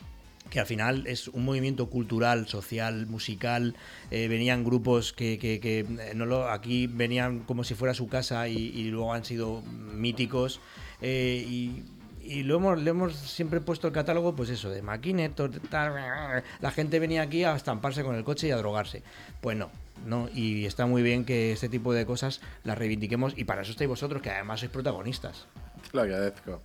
que al final es un movimiento cultural, social, musical. eh, venían grupos que, eh, no lo, aquí venían como si fuera su casa y, y luego han sido míticos. eh, y, y lo hemos, le hemos siempre puesto el catálogo, pues eso, de maquinetos, la gente venía aquí a estamparse con el coche y a drogarse. Pues no, no, y está muy bien que este tipo de cosas las reivindiquemos y para eso estáis vosotros, que además sois protagonistas. Te lo agradezco.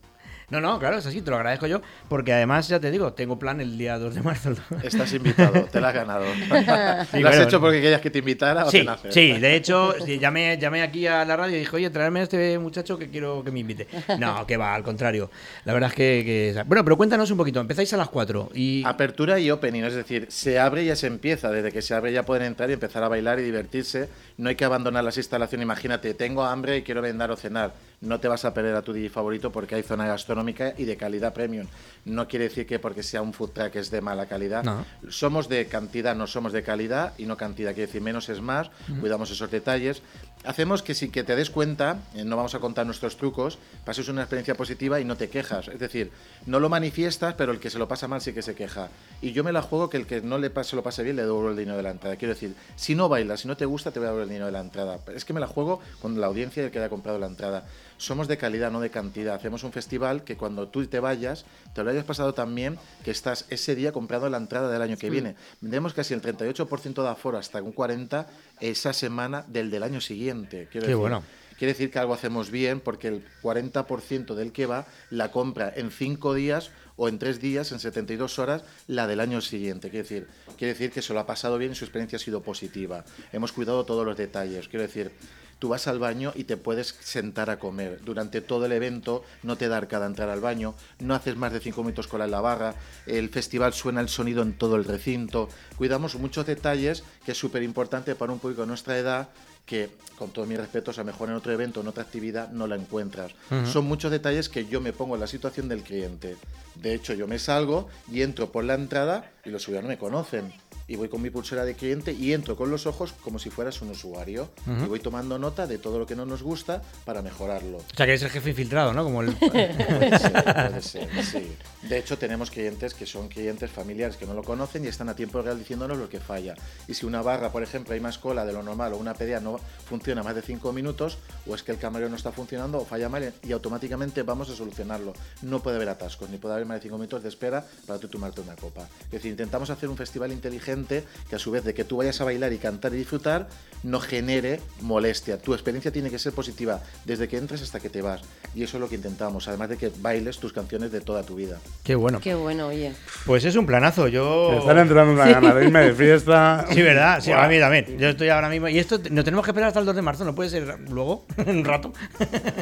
No, no, claro, es así, te lo agradezco yo, porque además, ya te digo, tengo plan el día 2 de marzo. Estás invitado, te lo has ganado. Sí, ¿Lo has bueno. hecho porque querías que te invitara o te nace? sí, de hecho, llamé, llamé aquí a la radio y dije, oye, traerme a este muchacho que quiero que me invite. No, que va, al contrario. La verdad es que, que- Bueno, pero cuéntanos un poquito, empezáis a las 4 y... Apertura y opening, es decir, se abre y ya se empieza. Desde que se abre ya pueden entrar y empezar a bailar y divertirse. No hay que abandonar las instalaciones. Imagínate, tengo hambre y quiero vendar o cenar. No te vas a perder a tu DJ favorito porque hay zona gastronómica y de calidad premium. No quiere decir que porque sea un food truck es de mala calidad. No. Somos de cantidad, no somos de calidad y no cantidad. Quiere decir, menos es más. Cuidamos esos detalles. Hacemos que sin que te des cuenta, eh, no vamos a contar nuestros trucos, pases una experiencia positiva y no te quejas. Es decir, no lo manifiestas, pero el que se lo pasa mal sí que se queja. Y yo me la juego que el que no le pase, lo pase bien le devuelvo el dinero de la entrada. Quiero decir, si no bailas, si no te gusta, te voy a devolver el dinero de la entrada. Es que me la juego con la audiencia y el que haya comprado la entrada. Somos de calidad, no de cantidad. Hacemos un festival que cuando tú te vayas, te lo hayas pasado también que estás ese día comprando la entrada del año que viene. Vendemos casi el 38% de aforo hasta un 40% esa semana del del año siguiente. Quiero Qué decir, bueno. quiere decir que algo hacemos bien porque el 40% del que va la compra en 5 días o en 3 días, en 72 horas, la del año siguiente. Quiere decir, quiere decir que se lo ha pasado bien y su experiencia ha sido positiva. Hemos cuidado todos los detalles. Quiero decir, tú vas al baño y te puedes sentar a comer. Durante todo el evento no te da arcada entrar al baño, no haces más de 5 minutos cola en la barra, el festival suena el sonido en todo el recinto. Cuidamos muchos detalles que es súper importante para un público de nuestra edad que, con todos mis respetos, a lo mejor en otro evento, en otra actividad, no la encuentras. Son muchos detalles que yo me pongo en la situación del cliente. De hecho, yo me salgo y entro por la entrada y los no me conocen. Y voy con mi pulsera de cliente y entro con los ojos como si fueras un usuario. Y voy tomando nota de todo lo que no nos gusta para mejorarlo. O sea, que es el jefe infiltrado, ¿no? Como el... Puede ser, puede ser, sí. De hecho, tenemos clientes que son clientes familiares que no lo conocen y están a tiempo real diciéndonos lo que falla. Y si una barra, por ejemplo, hay más cola de lo normal o una PDA no funciona más de 5 minutos, o es que el camarero no está funcionando o falla mal y automáticamente vamos a solucionarlo. No puede haber atascos, ni puede haber más de 5 minutos de espera para tú tomarte una copa. Es decir, intentamos hacer un festival inteligente que a su vez de que tú vayas a bailar y cantar y disfrutar, no genere molestia. Tu experiencia tiene que ser positiva desde que entres hasta que te vas. Y eso es lo que intentamos, además de que bailes tus canciones de toda tu vida. Qué bueno. Qué bueno, oye. Pues es un planazo. Yo. Me están entrando una gana de irme de fiesta. Sí, ¿verdad? Sí, Buah. a mí también. Yo estoy ahora mismo. Y esto nos tenemos que esperar hasta el 2 de marzo, ¿no puede ser luego? un rato.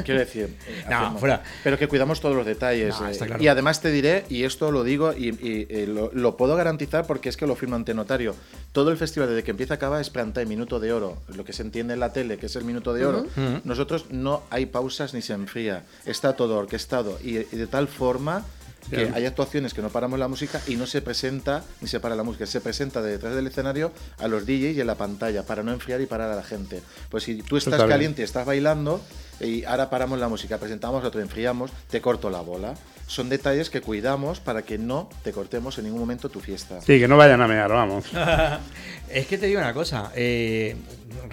Quiero decir, eh, No, hacemos- fuera. Pero que cuidamos todos los detalles. No, eh, está claro. Y además te diré, y esto lo digo y, y, eh, lo, lo puedo garantizar porque es que lo firmo ante notario. Todo el festival, desde que empieza a acabar, es prime time, minuto de oro. Lo que se entiende en la tele, que es el minuto de oro. Nosotros no hay pausas ni se enfría. Está todo orquestado y, y de tal forma que hay actuaciones que no paramos la música y no se presenta ni se para la música, se presenta de detrás del escenario a los DJs y en la pantalla para no enfriar y parar a la gente. Pues si tú estás está bien. caliente, estás bailando y ahora paramos la música, presentamos otro, enfriamos, te corto la bola. Son detalles que cuidamos para que no te cortemos en ningún momento tu fiesta. Sí, que no vayan a mear, vamos. es que te digo una cosa. eh,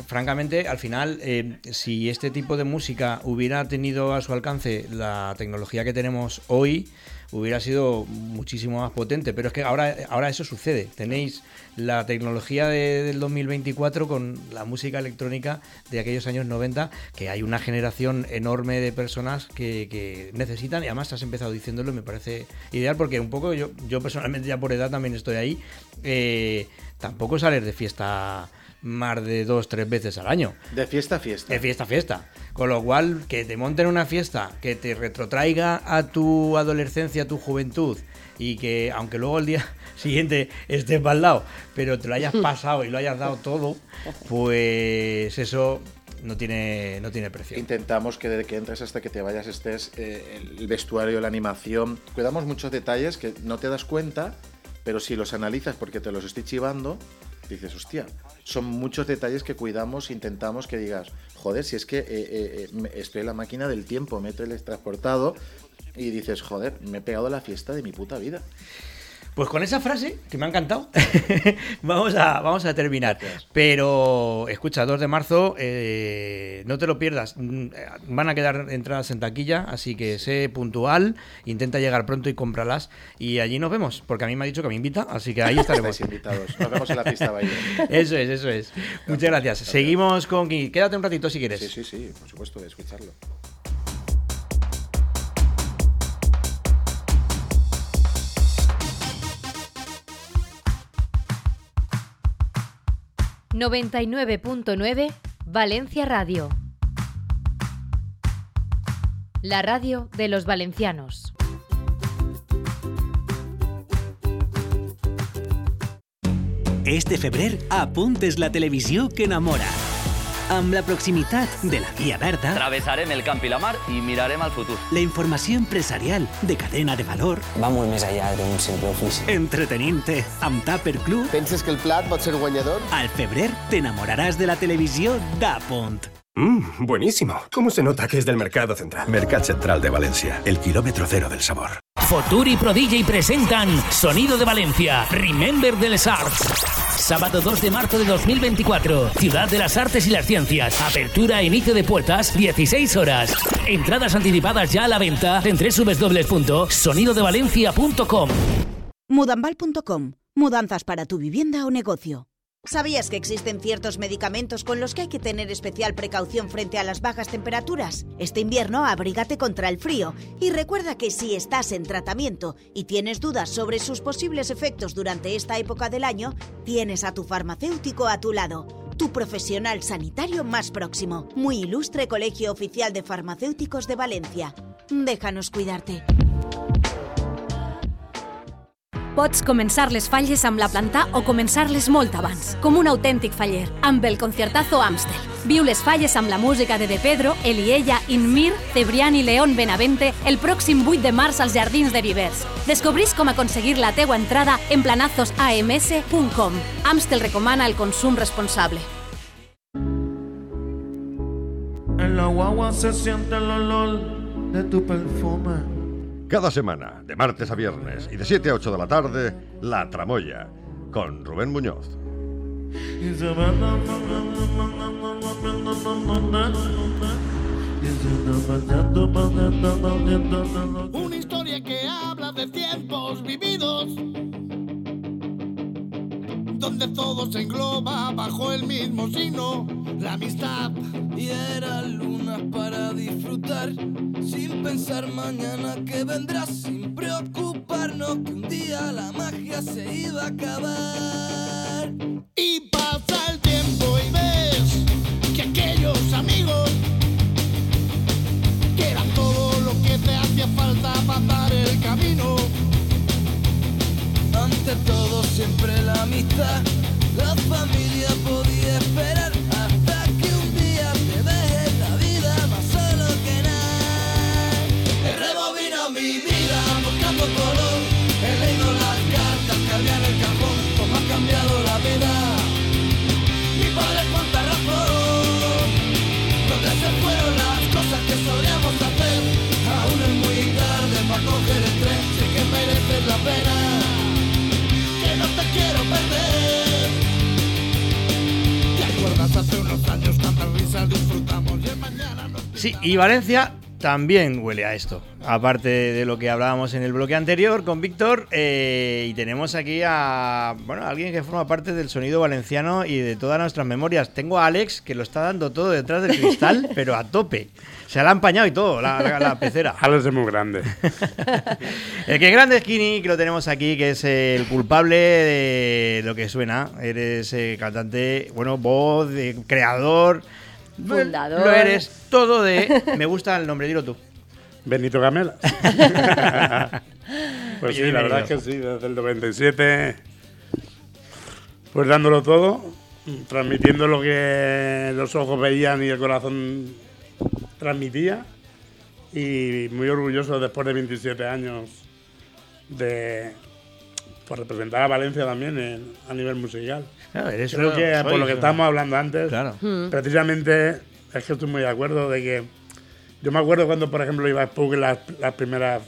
francamente, al final, eh, si este tipo de música hubiera tenido a su alcance la tecnología que tenemos hoy, hubiera sido muchísimo más potente. Pero es que ahora, ahora eso sucede. Tenéis la tecnología de- del 2024 con la música electrónica de aquellos años 90, que hay una generación enorme de personas que, necesitan, y además has empezado diciéndolo, me parece ideal, porque un poco yo, yo personalmente ya por edad también estoy ahí, eh, tampoco sales de fiesta más de dos, tres veces al año. De fiesta a fiesta. De fiesta a fiesta. Con lo cual, que te monten una fiesta que te retrotraiga a tu adolescencia, a tu juventud, y que aunque luego el día siguiente estés baldado, pero te lo hayas pasado y lo hayas dado todo, pues eso no tiene, no tiene precio. Intentamos que desde que entres hasta que te vayas estés eh, el vestuario, la animación. Cuidamos muchos detalles que no te das cuenta, pero si los analizas porque te los estoy chivando, dices, hostia, son muchos detalles que cuidamos, intentamos que digas, joder, si es que eh, eh, eh, estoy en la máquina del tiempo, me he teletransportado y dices, joder, me he pegado la fiesta de mi puta vida. Pues con esa frase, que me ha encantado, vamos, a, vamos a terminar. Pero escucha, 2 de marzo, eh, no te lo pierdas. Mm, Van a quedar entradas en taquilla, así que sé puntual, intenta llegar pronto y cómpralas. Y allí nos vemos, porque a mí me ha dicho que me invita, así que ahí estaremos. Invitados. Nos vemos en la pista baile. Eso es, eso es. Muchas gracias. Seguimos con... Quédate un ratito si quieres. Sí, sí, sí, por supuesto, de escucharlo. 99.9 Valencia Radio. La radio de los valencianos. Este febrer apuntes la televisió que enamora. Amb la proximitat de la Via Verda, Travessarem el camp i la mar i mirarem al futur. la informació empresarial de cadena de valor, Va molt més allà d'un simple ofici. entretenint-te amb Tupper Club, Penses que el plat pot ser guanyador? al febrer t'enamoraràs de la televisió d'Apunt. Mmm, buenísimo. ¿Cómo se nota que es del Mercado Central? Mercat Central de Valencia, el kilómetro cero del sabor. Futuri Pro DJ presentan Sonido de Valencia, Remember de les Arts. Sábado 2 de marzo de 2024, Ciudad de las Artes y las Ciencias. Apertura e inicio de puertas, 16 horas. Entradas anticipadas ya a la venta en www.sonidodevalencia.com. Mudambal.com. Mudanzas para tu vivienda o negocio. ¿Sabías que existen ciertos medicamentos con los que hay que tener especial precaución frente a las bajas temperaturas? Este invierno abrígate contra el frío y recuerda que si estás en tratamiento y tienes dudas sobre sus posibles efectos durante esta época del año, tienes a tu farmacéutico a tu lado, tu profesional sanitario más próximo. Muy ilustre Colegio Oficial de Farmacéuticos de Valencia. Déjanos cuidarte. Pots començar les falles amb la planta o començar-les molt abans, com un autèntic faller, amb el Conciertazo Amstel. Viu les falles amb la música de De Pedro, Eliella, Inmir, Cebrián i León Benavente el pròxim 8 de març als Jardins de Vivers. Descobrís com aconseguir la teua entrada en planazosams.com. Amstel recomana el consum responsable. En la guagua se siente el olor de tu perfume. Cada semana, de martes a viernes y de 7 a 8 de la tarde, La Tramoya, con Rubén Muñoz. Una historia que habla de tiempos vividos, donde todo se engloba bajo el mismo signo, la amistad. Y era luna para disfrutar, sin pensar mañana que vendrá, sin preocuparnos que un día la magia se iba a acabar. Y pasa el tiempo y ves que aquellos amigos que eran todo lo que te hacía falta para dar el camino. Ante todo siempre la amistad, la familia Sí, y Valencia también huele a esto. Aparte de lo que hablábamos en el bloque anterior con Víctor, eh, y tenemos aquí a bueno, alguien que forma parte del sonido valenciano y de todas nuestras memorias. Tengo a Alex que lo está dando todo detrás del cristal, pero a tope. Se la ha empañado y todo, la, la- la pecera. Alex es muy grande. El que es grande Skinny, que lo tenemos aquí, que es el culpable de lo que suena. Eres eh, cantante, bueno, voz, eh, creador. Fundador. Lo eres todo de. Me gusta el nombre, dilo tú. Benito Gamela. pues sí, la verdad es que sí, desde el 97, pues dándolo todo, transmitiendo lo que los ojos veían y el corazón transmitía. Y muy orgulloso después de 27 años de pues, representar a Valencia también en- a nivel musical. Claro, eres Creo que por lo que estábamos hablando antes, Claro. Mm. precisamente es que estoy muy de acuerdo de que yo me acuerdo cuando, por ejemplo, iba a Spook las, las primeras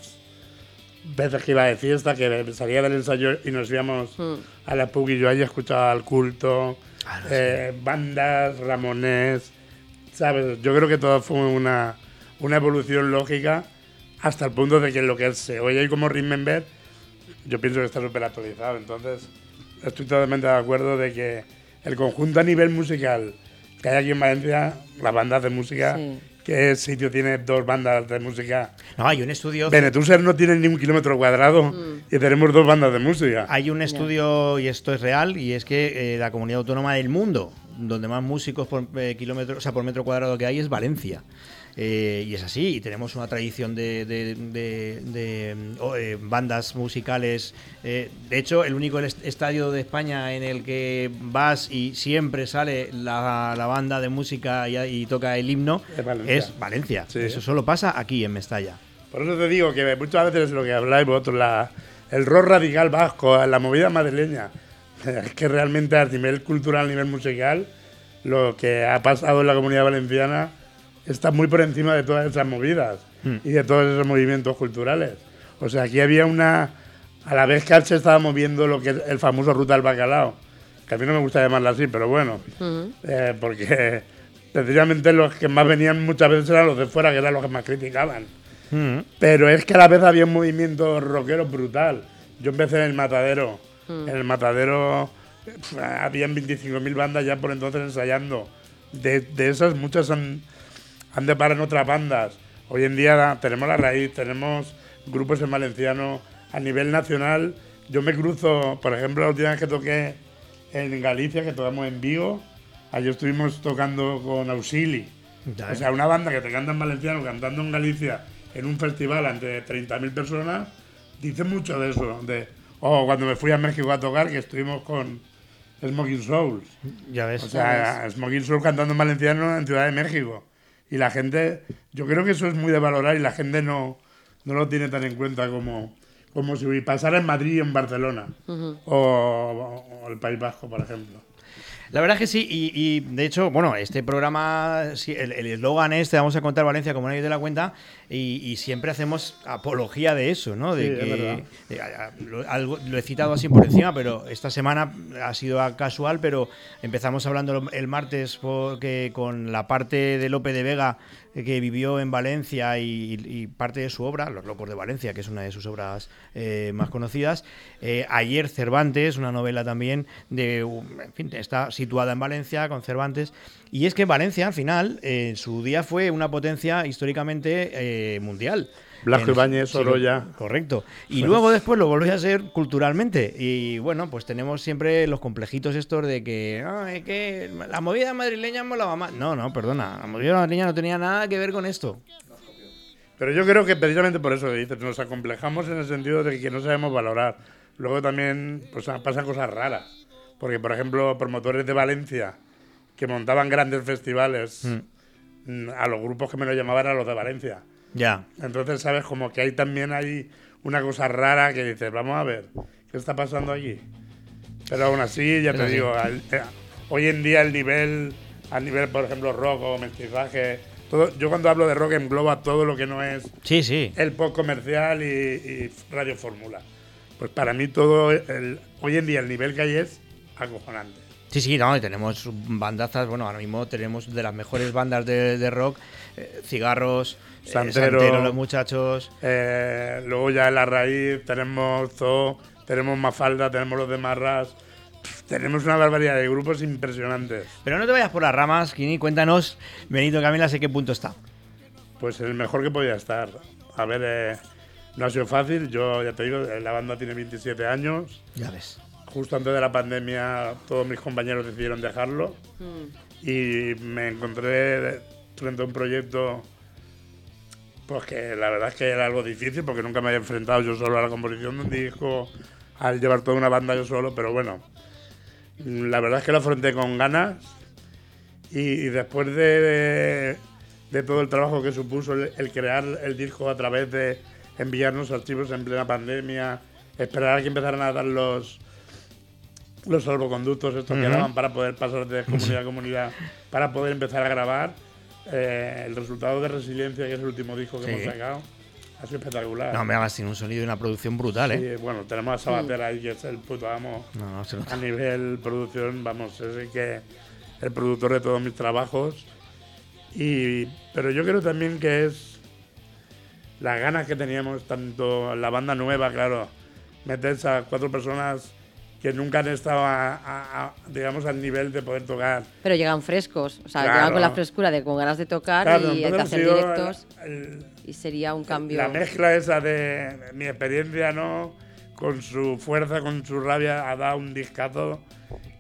veces que iba de fiesta, que salía del ensayo y nos íbamos Mm. a la Spook y yo ahí escuchaba al culto, eh, bandas, Ramones, ¿sabes? Yo creo que todo fue una, una evolución lógica hasta el punto de que lo que se oye ahí como Remember, yo pienso que está súper actualizado. Entonces, estoy totalmente de acuerdo de que el conjunto a nivel musical que hay aquí en Valencia, las bandas de música, Sí. ¿qué sitio tiene dos bandas de música? No, hay un estudio. Benetuser no tiene ni un kilómetro cuadrado y tenemos dos bandas de música. Hay un estudio, y esto es real, y es que eh, la comunidad autónoma del mundo, donde más músicos por eh, kilómetro, o sea, por metro cuadrado que hay, es Valencia. Eh, y es así, y tenemos una tradición de, de- de- de, mm, o, eh, bandas musicales. eh, de hecho, el único est- estadio de España en el que vas y siempre sale la, la banda de música y, y toca el himno Es Valencia. es Valencia. Sí. Eso solo pasa aquí en Mestalla. Por eso te digo que muchas veces lo que habláis vosotros, la, el rock radical vasco, la movida madrileña, es que realmente a nivel cultural, a nivel musical, lo que ha pasado en la comunidad valenciana está muy por encima de todas esas movidas Hmm. y de todos esos movimientos culturales. O sea, aquí había una... A la vez que se estaba moviendo lo que es el famoso Ruta del Bacalao, que a mí no me gusta llamarla así, pero bueno, eh, porque precisamente los que más venían muchas veces eran los de fuera, que eran los que más criticaban. Pero es que a la vez había un movimiento rockero brutal. Yo empecé en el matadero. Mm. En el matadero pf, habían 25.000 bandas ya por entonces ensayando. De, de esas, muchas han, han de parar en otras bandas. Hoy en día tenemos la raíz, tenemos grupos en valenciano a nivel nacional. Yo me cruzo, por ejemplo, la última vez que toqué en Galicia, que tocamos en Vigo, allí estuvimos tocando con Auxili. Ya, O ¿eh? sea, una banda que te canta en valenciano, cantando en Galicia, en un festival ante 30.000 personas, dice mucho de eso. De, o cuando me fui a México a tocar, que estuvimos con Smoking Souls. Ya ves. O sea, Smoking Souls cantando en valenciano en Ciudad de México. Y la gente, yo creo que eso es muy de valorar y la gente no, no lo tiene tan en cuenta como, como si pasara en Madrid o en Barcelona. O el País Vasco, por ejemplo. La verdad es que sí, y, y, de hecho, bueno, este programa, el eslogan es Te vamos a contar Valencia como nadie te la cuenta, y, y siempre hacemos apología de eso, ¿no? De Sí, que de- lo, algo- lo he citado así por encima, pero esta semana ha sido casual, pero empezamos hablando el martes porque con la parte de Lope de Vega que vivió en Valencia y, parte de su obra, Los Locos de Valencia, que es una de sus obras eh, más conocidas. Eh, ayer Cervantes, una novela también de, en fin, está situada en Valencia con Cervantes. Y es que Valencia, al final, eh, en su día fue una potencia históricamente eh, mundial. Blasco Ibáñez, Sorolla. Correcto. Y luego después lo volvió a ser culturalmente. Y bueno, pues tenemos siempre los complejitos estos de que, "Ah, es que la movida madrileña molaba más. No, no, perdona. La movida madrileña no tenía nada que ver con esto. Pero yo creo que precisamente por eso que dices, nos acomplejamos en el sentido de que no sabemos valorar. Luego también pues, pasan cosas raras. Porque, por ejemplo, promotores de Valencia que montaban grandes festivales, mm, a los grupos que me lo llamaban a los de Valencia. Ya. Entonces, ¿sabes? Como que hay también hay una cosa rara que dices, vamos a ver, ¿qué está pasando aquí? Pero aún así, ya Es te así. digo, al- eh, hoy en día el nivel, al nivel, por ejemplo, rock o mestizaje, todo, yo cuando hablo de rock engloba todo lo que no es Sí, sí. el pop comercial y, y radio fórmula. Pues para mí todo, el, hoy en día el nivel que hay es acojonante. Sí, sí, no, y tenemos bandazas, bueno, ahora mismo tenemos de las mejores bandas de, de rock, eh, Cigarros, eh, Santero, Santero, los muchachos. Eh, luego ya en la raíz tenemos Zoo, tenemos Mafalda, tenemos los de Marras. Tenemos una barbaridad de grupos impresionantes. Pero no te vayas por las ramas, Kini, cuéntanos, Benito Camila, sé qué punto está. Pues el mejor que podía estar. A ver, eh, no ha sido fácil. Yo ya te digo, eh, la banda tiene 27 años. Ya ves. Justo antes de la pandemia, todos mis compañeros decidieron dejarlo. y me encontré frente a un proyecto pues que la verdad es que era algo difícil porque nunca me había enfrentado yo solo a la composición de un disco, al llevar toda una banda yo solo, pero bueno, la verdad es que lo afronté con ganas y, y después de, de todo el trabajo que supuso el, el crear el disco a través de enviarnos archivos en plena pandemia, esperar a que empezaran a dar los los salvoconductos estos que Ujú. daban para poder pasar de comunidad a comunidad, para poder empezar a grabar. Eh, el resultado de Resiliencia, que es el último disco que Sí. hemos sacado, ha sido espectacular. No, me hagas tiene un sonido y una producción brutal, ¿eh? Sí, bueno, tenemos a Sabater ahí, que es el puto amo. No, no. A nivel producción, vamos, es el que el productor de todos mis trabajos. Y, pero yo creo también que es las ganas que teníamos, tanto la banda nueva, claro, meterse a cuatro personas que nunca han estado, a- a- a, digamos, al nivel de poder tocar. Pero llegan frescos, o sea, Claro. llegan con la frescura de con ganas de tocar Claro, y de hacer directos. el- y sería un cambio. La mezcla esa de mi experiencia, ¿no? Con su fuerza, con su rabia, ha dado un discazo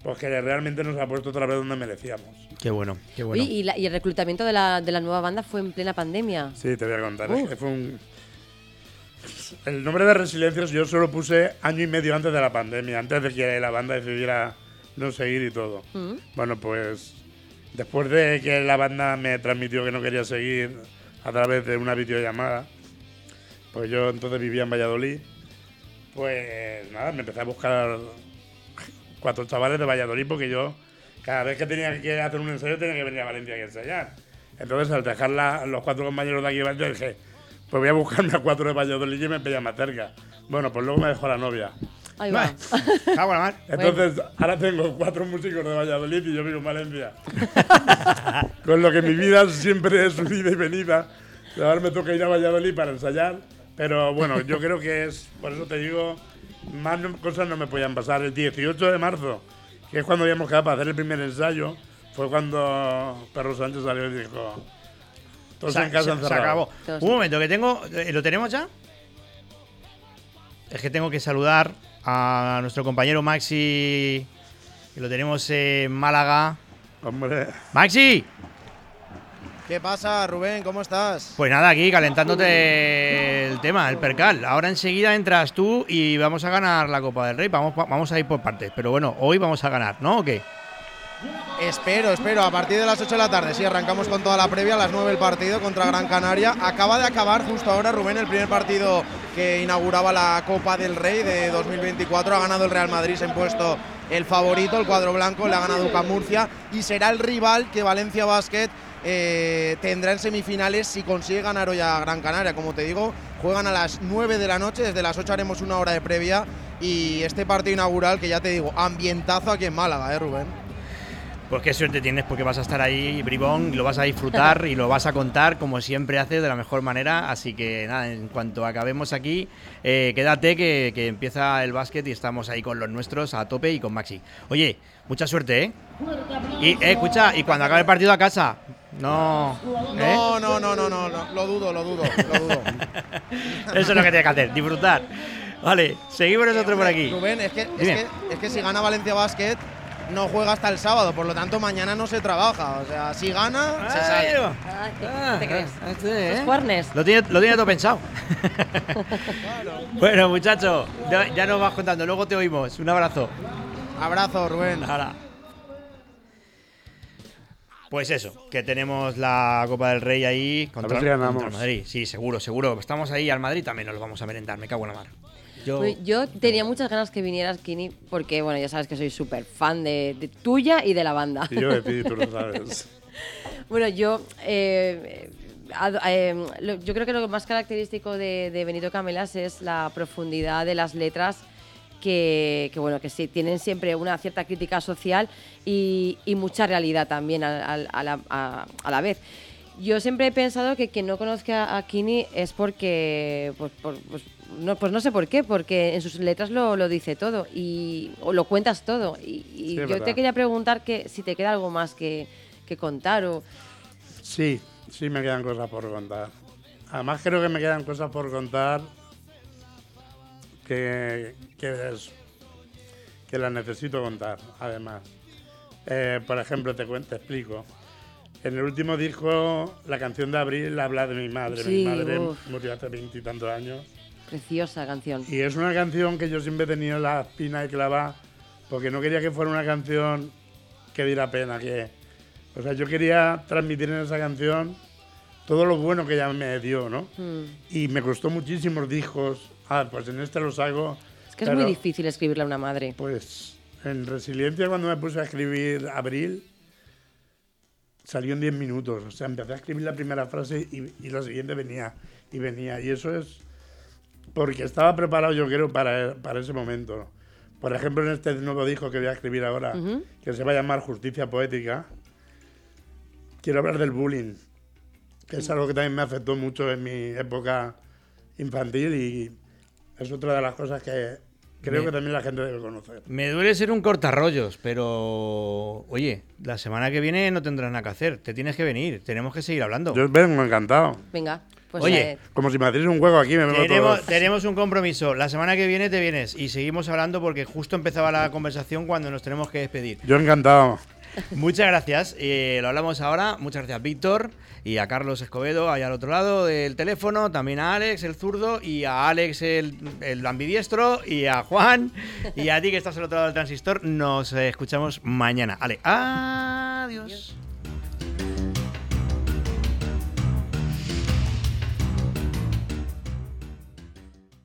pues que realmente nos ha puesto otra vez donde merecíamos. Qué bueno, qué bueno. Oye, ¿y, la- y el reclutamiento de la, de la nueva banda fue en plena pandemia. Sí, te voy a contar. Es que fue un... El nombre de Resiliencias yo solo puse año y medio antes de la pandemia, antes de que la banda decidiera no seguir y todo. Mm. Bueno, pues después de que la banda me transmitió que no quería seguir a través de una videollamada, pues yo entonces vivía en Valladolid, pues nada, me empecé a buscar cuatro chavales de Valladolid porque yo cada vez que tenía que hacer un ensayo tenía que venir a Valencia a ensayar. Entonces al dejar la- los cuatro compañeros de aquí de Valencia dije, pues voy a buscarme a cuatro de Valladolid y me pilla más cerca. Bueno, pues luego me dejó la novia. Ahí va. Entonces, ahora tengo cuatro músicos de Valladolid y yo vivo en Valencia. Con lo que mi vida siempre es subida y venida. Ahora me toca ir a Valladolid para ensayar. Pero bueno, yo creo que es, por eso te digo, más no- cosas no me podían pasar. El 18 de marzo que es cuando habíamos quedado para hacer el primer ensayo, fue cuando Perro Sánchez salió y dijo, todos Se- en casa se- se encerrados. acabó. Un momento, que tengo. eh, ¿Lo tenemos ya? Es que tengo que saludar a nuestro compañero Maxi. Que lo tenemos en Málaga. Hombre. ¡Maxi! ¿Qué pasa, Rubén? ¿Cómo estás? Pues nada, aquí calentándote el tema, el percal. Ahora enseguida entras tú y vamos a ganar la Copa del Rey. Vamos, vamos a ir por partes. Pero bueno, hoy vamos a ganar, ¿no? ¿O qué? Espero, espero. A partir de las 8 de la tarde, sí, arrancamos con toda la previa. A las 9 el partido contra Gran Canaria. Acaba de acabar justo ahora, Rubén, el primer partido que inauguraba la Copa del Rey de 2024. Ha ganado el Real Madrid, se ha impuesto el favorito, el cuadro blanco, le ha ganado UCAM Murcia y será el rival que Valencia Basket eh, tendrá en semifinales si consigue ganar hoy a Gran Canaria. Como te digo, juegan a las 9 de la noche, desde las 8 haremos una hora de previa y este partido inaugural que ya te digo, ambientazo aquí en Málaga, ¿eh, Rubén? Pues qué suerte tienes porque vas a estar ahí, bribón, y lo vas a disfrutar y lo vas a contar como siempre haces de la mejor manera. Así que nada, en cuanto acabemos aquí, eh, quédate que, que empieza el básquet y estamos ahí con los nuestros a tope y con Maxi. Oye, mucha suerte, ¿eh? Y eh, escucha, y cuando acabe el partido a casa, no. ¿eh? No, no, no, no, no, no, lo dudo, lo dudo, lo dudo. Eso es lo que tienes que hacer, disfrutar. Vale, seguimos nosotros por aquí. Rubén, es que, es, que, es que si gana Valencia Basket no juega hasta el sábado, por lo tanto mañana no se trabaja. O sea, si gana, se sale. Ah, ¿Te crees? este, Los juernes. Lo tiene, lo tiene todo pensado. bueno, muchacho, ya, ya nos vas contando, luego te oímos. Un abrazo. Abrazo, Rubén. Hala. Pues eso, que tenemos la Copa del Rey ahí contra el Madrid. Sí, seguro, seguro. Estamos ahí al Madrid, también nos lo vamos a merendar, me cago en la mar. Yo, Pues Yo tenía muchas ganas que vinieras, Kini, porque bueno, ya sabes que soy súper fan de, de tuya y de la banda. Y yo de ti, tú lo sabes. Bueno, yo, eh, ad- eh, lo- yo creo que lo más característico de, de Benito Camelas es la profundidad de las letras que, que, bueno, que sí, tienen siempre una cierta crítica social y, y mucha realidad también a, la, a- a la vez. Yo siempre he pensado que quien no conozca a Kini es porque, pues, por- pues, no, pues no sé por qué, porque en sus letras lo, lo dice todo y o lo cuentas todo. Y, y Sí, es yo verdad. te quería preguntar que si te queda algo más que, que contar o... Sí, sí me quedan cosas por contar. Además creo que me quedan cosas por contar que, que, es- que las necesito contar, además. Eh, por ejemplo, te, te explico. En el último disco, la canción de Abril habla de mi madre. Sí, mi madre uf. murió hace veintitantos años. Preciosa canción. Y es una canción que yo siempre he tenido la espina de clavar, porque no quería que fuera una canción que diera pena, que... O sea, yo quería transmitir en esa canción todo lo bueno que ella me dio, ¿no? Mm. Y me costó muchísimos discos. Ah, pues en este los hago. Es que es muy difícil escribirle a una madre. Pues en Resiliencia, cuando me puse a escribir Abril, salió en 10 minutos. O sea, empecé a escribir la primera frase y, y la siguiente venía y venía. Y eso es porque estaba preparado, yo creo, para, para ese momento. Por ejemplo, en este nuevo disco que voy a escribir ahora, Ujú. que se va a llamar Justicia Poética, quiero hablar del bullying, que es algo que también me afectó mucho en mi época infantil y es otra de las cosas que creo Me- que también la gente debe conocer. Me duele ser un cortarrollos, pero oye, la semana que viene no tendrás nada que hacer. Te tienes que venir, tenemos que seguir hablando. Yo vengo encantado. Venga, pues Oye, eh, Como si me hacéis un juego aquí, me Tenemos, todo. tenemos un compromiso. La semana que viene te vienes y seguimos hablando porque justo empezaba la conversación cuando nos tenemos que despedir. Yo encantado. Muchas gracias. eh, lo hablamos ahora. Muchas gracias, Víctor. Y a Carlos Escobedo, allá al otro lado del teléfono. También a Alex, el zurdo. Y a Alex, el, el ambidiestro. Y a Juan. Y a ti, que estás al otro lado del transistor. Nos eh, escuchamos mañana. Ale, adiós.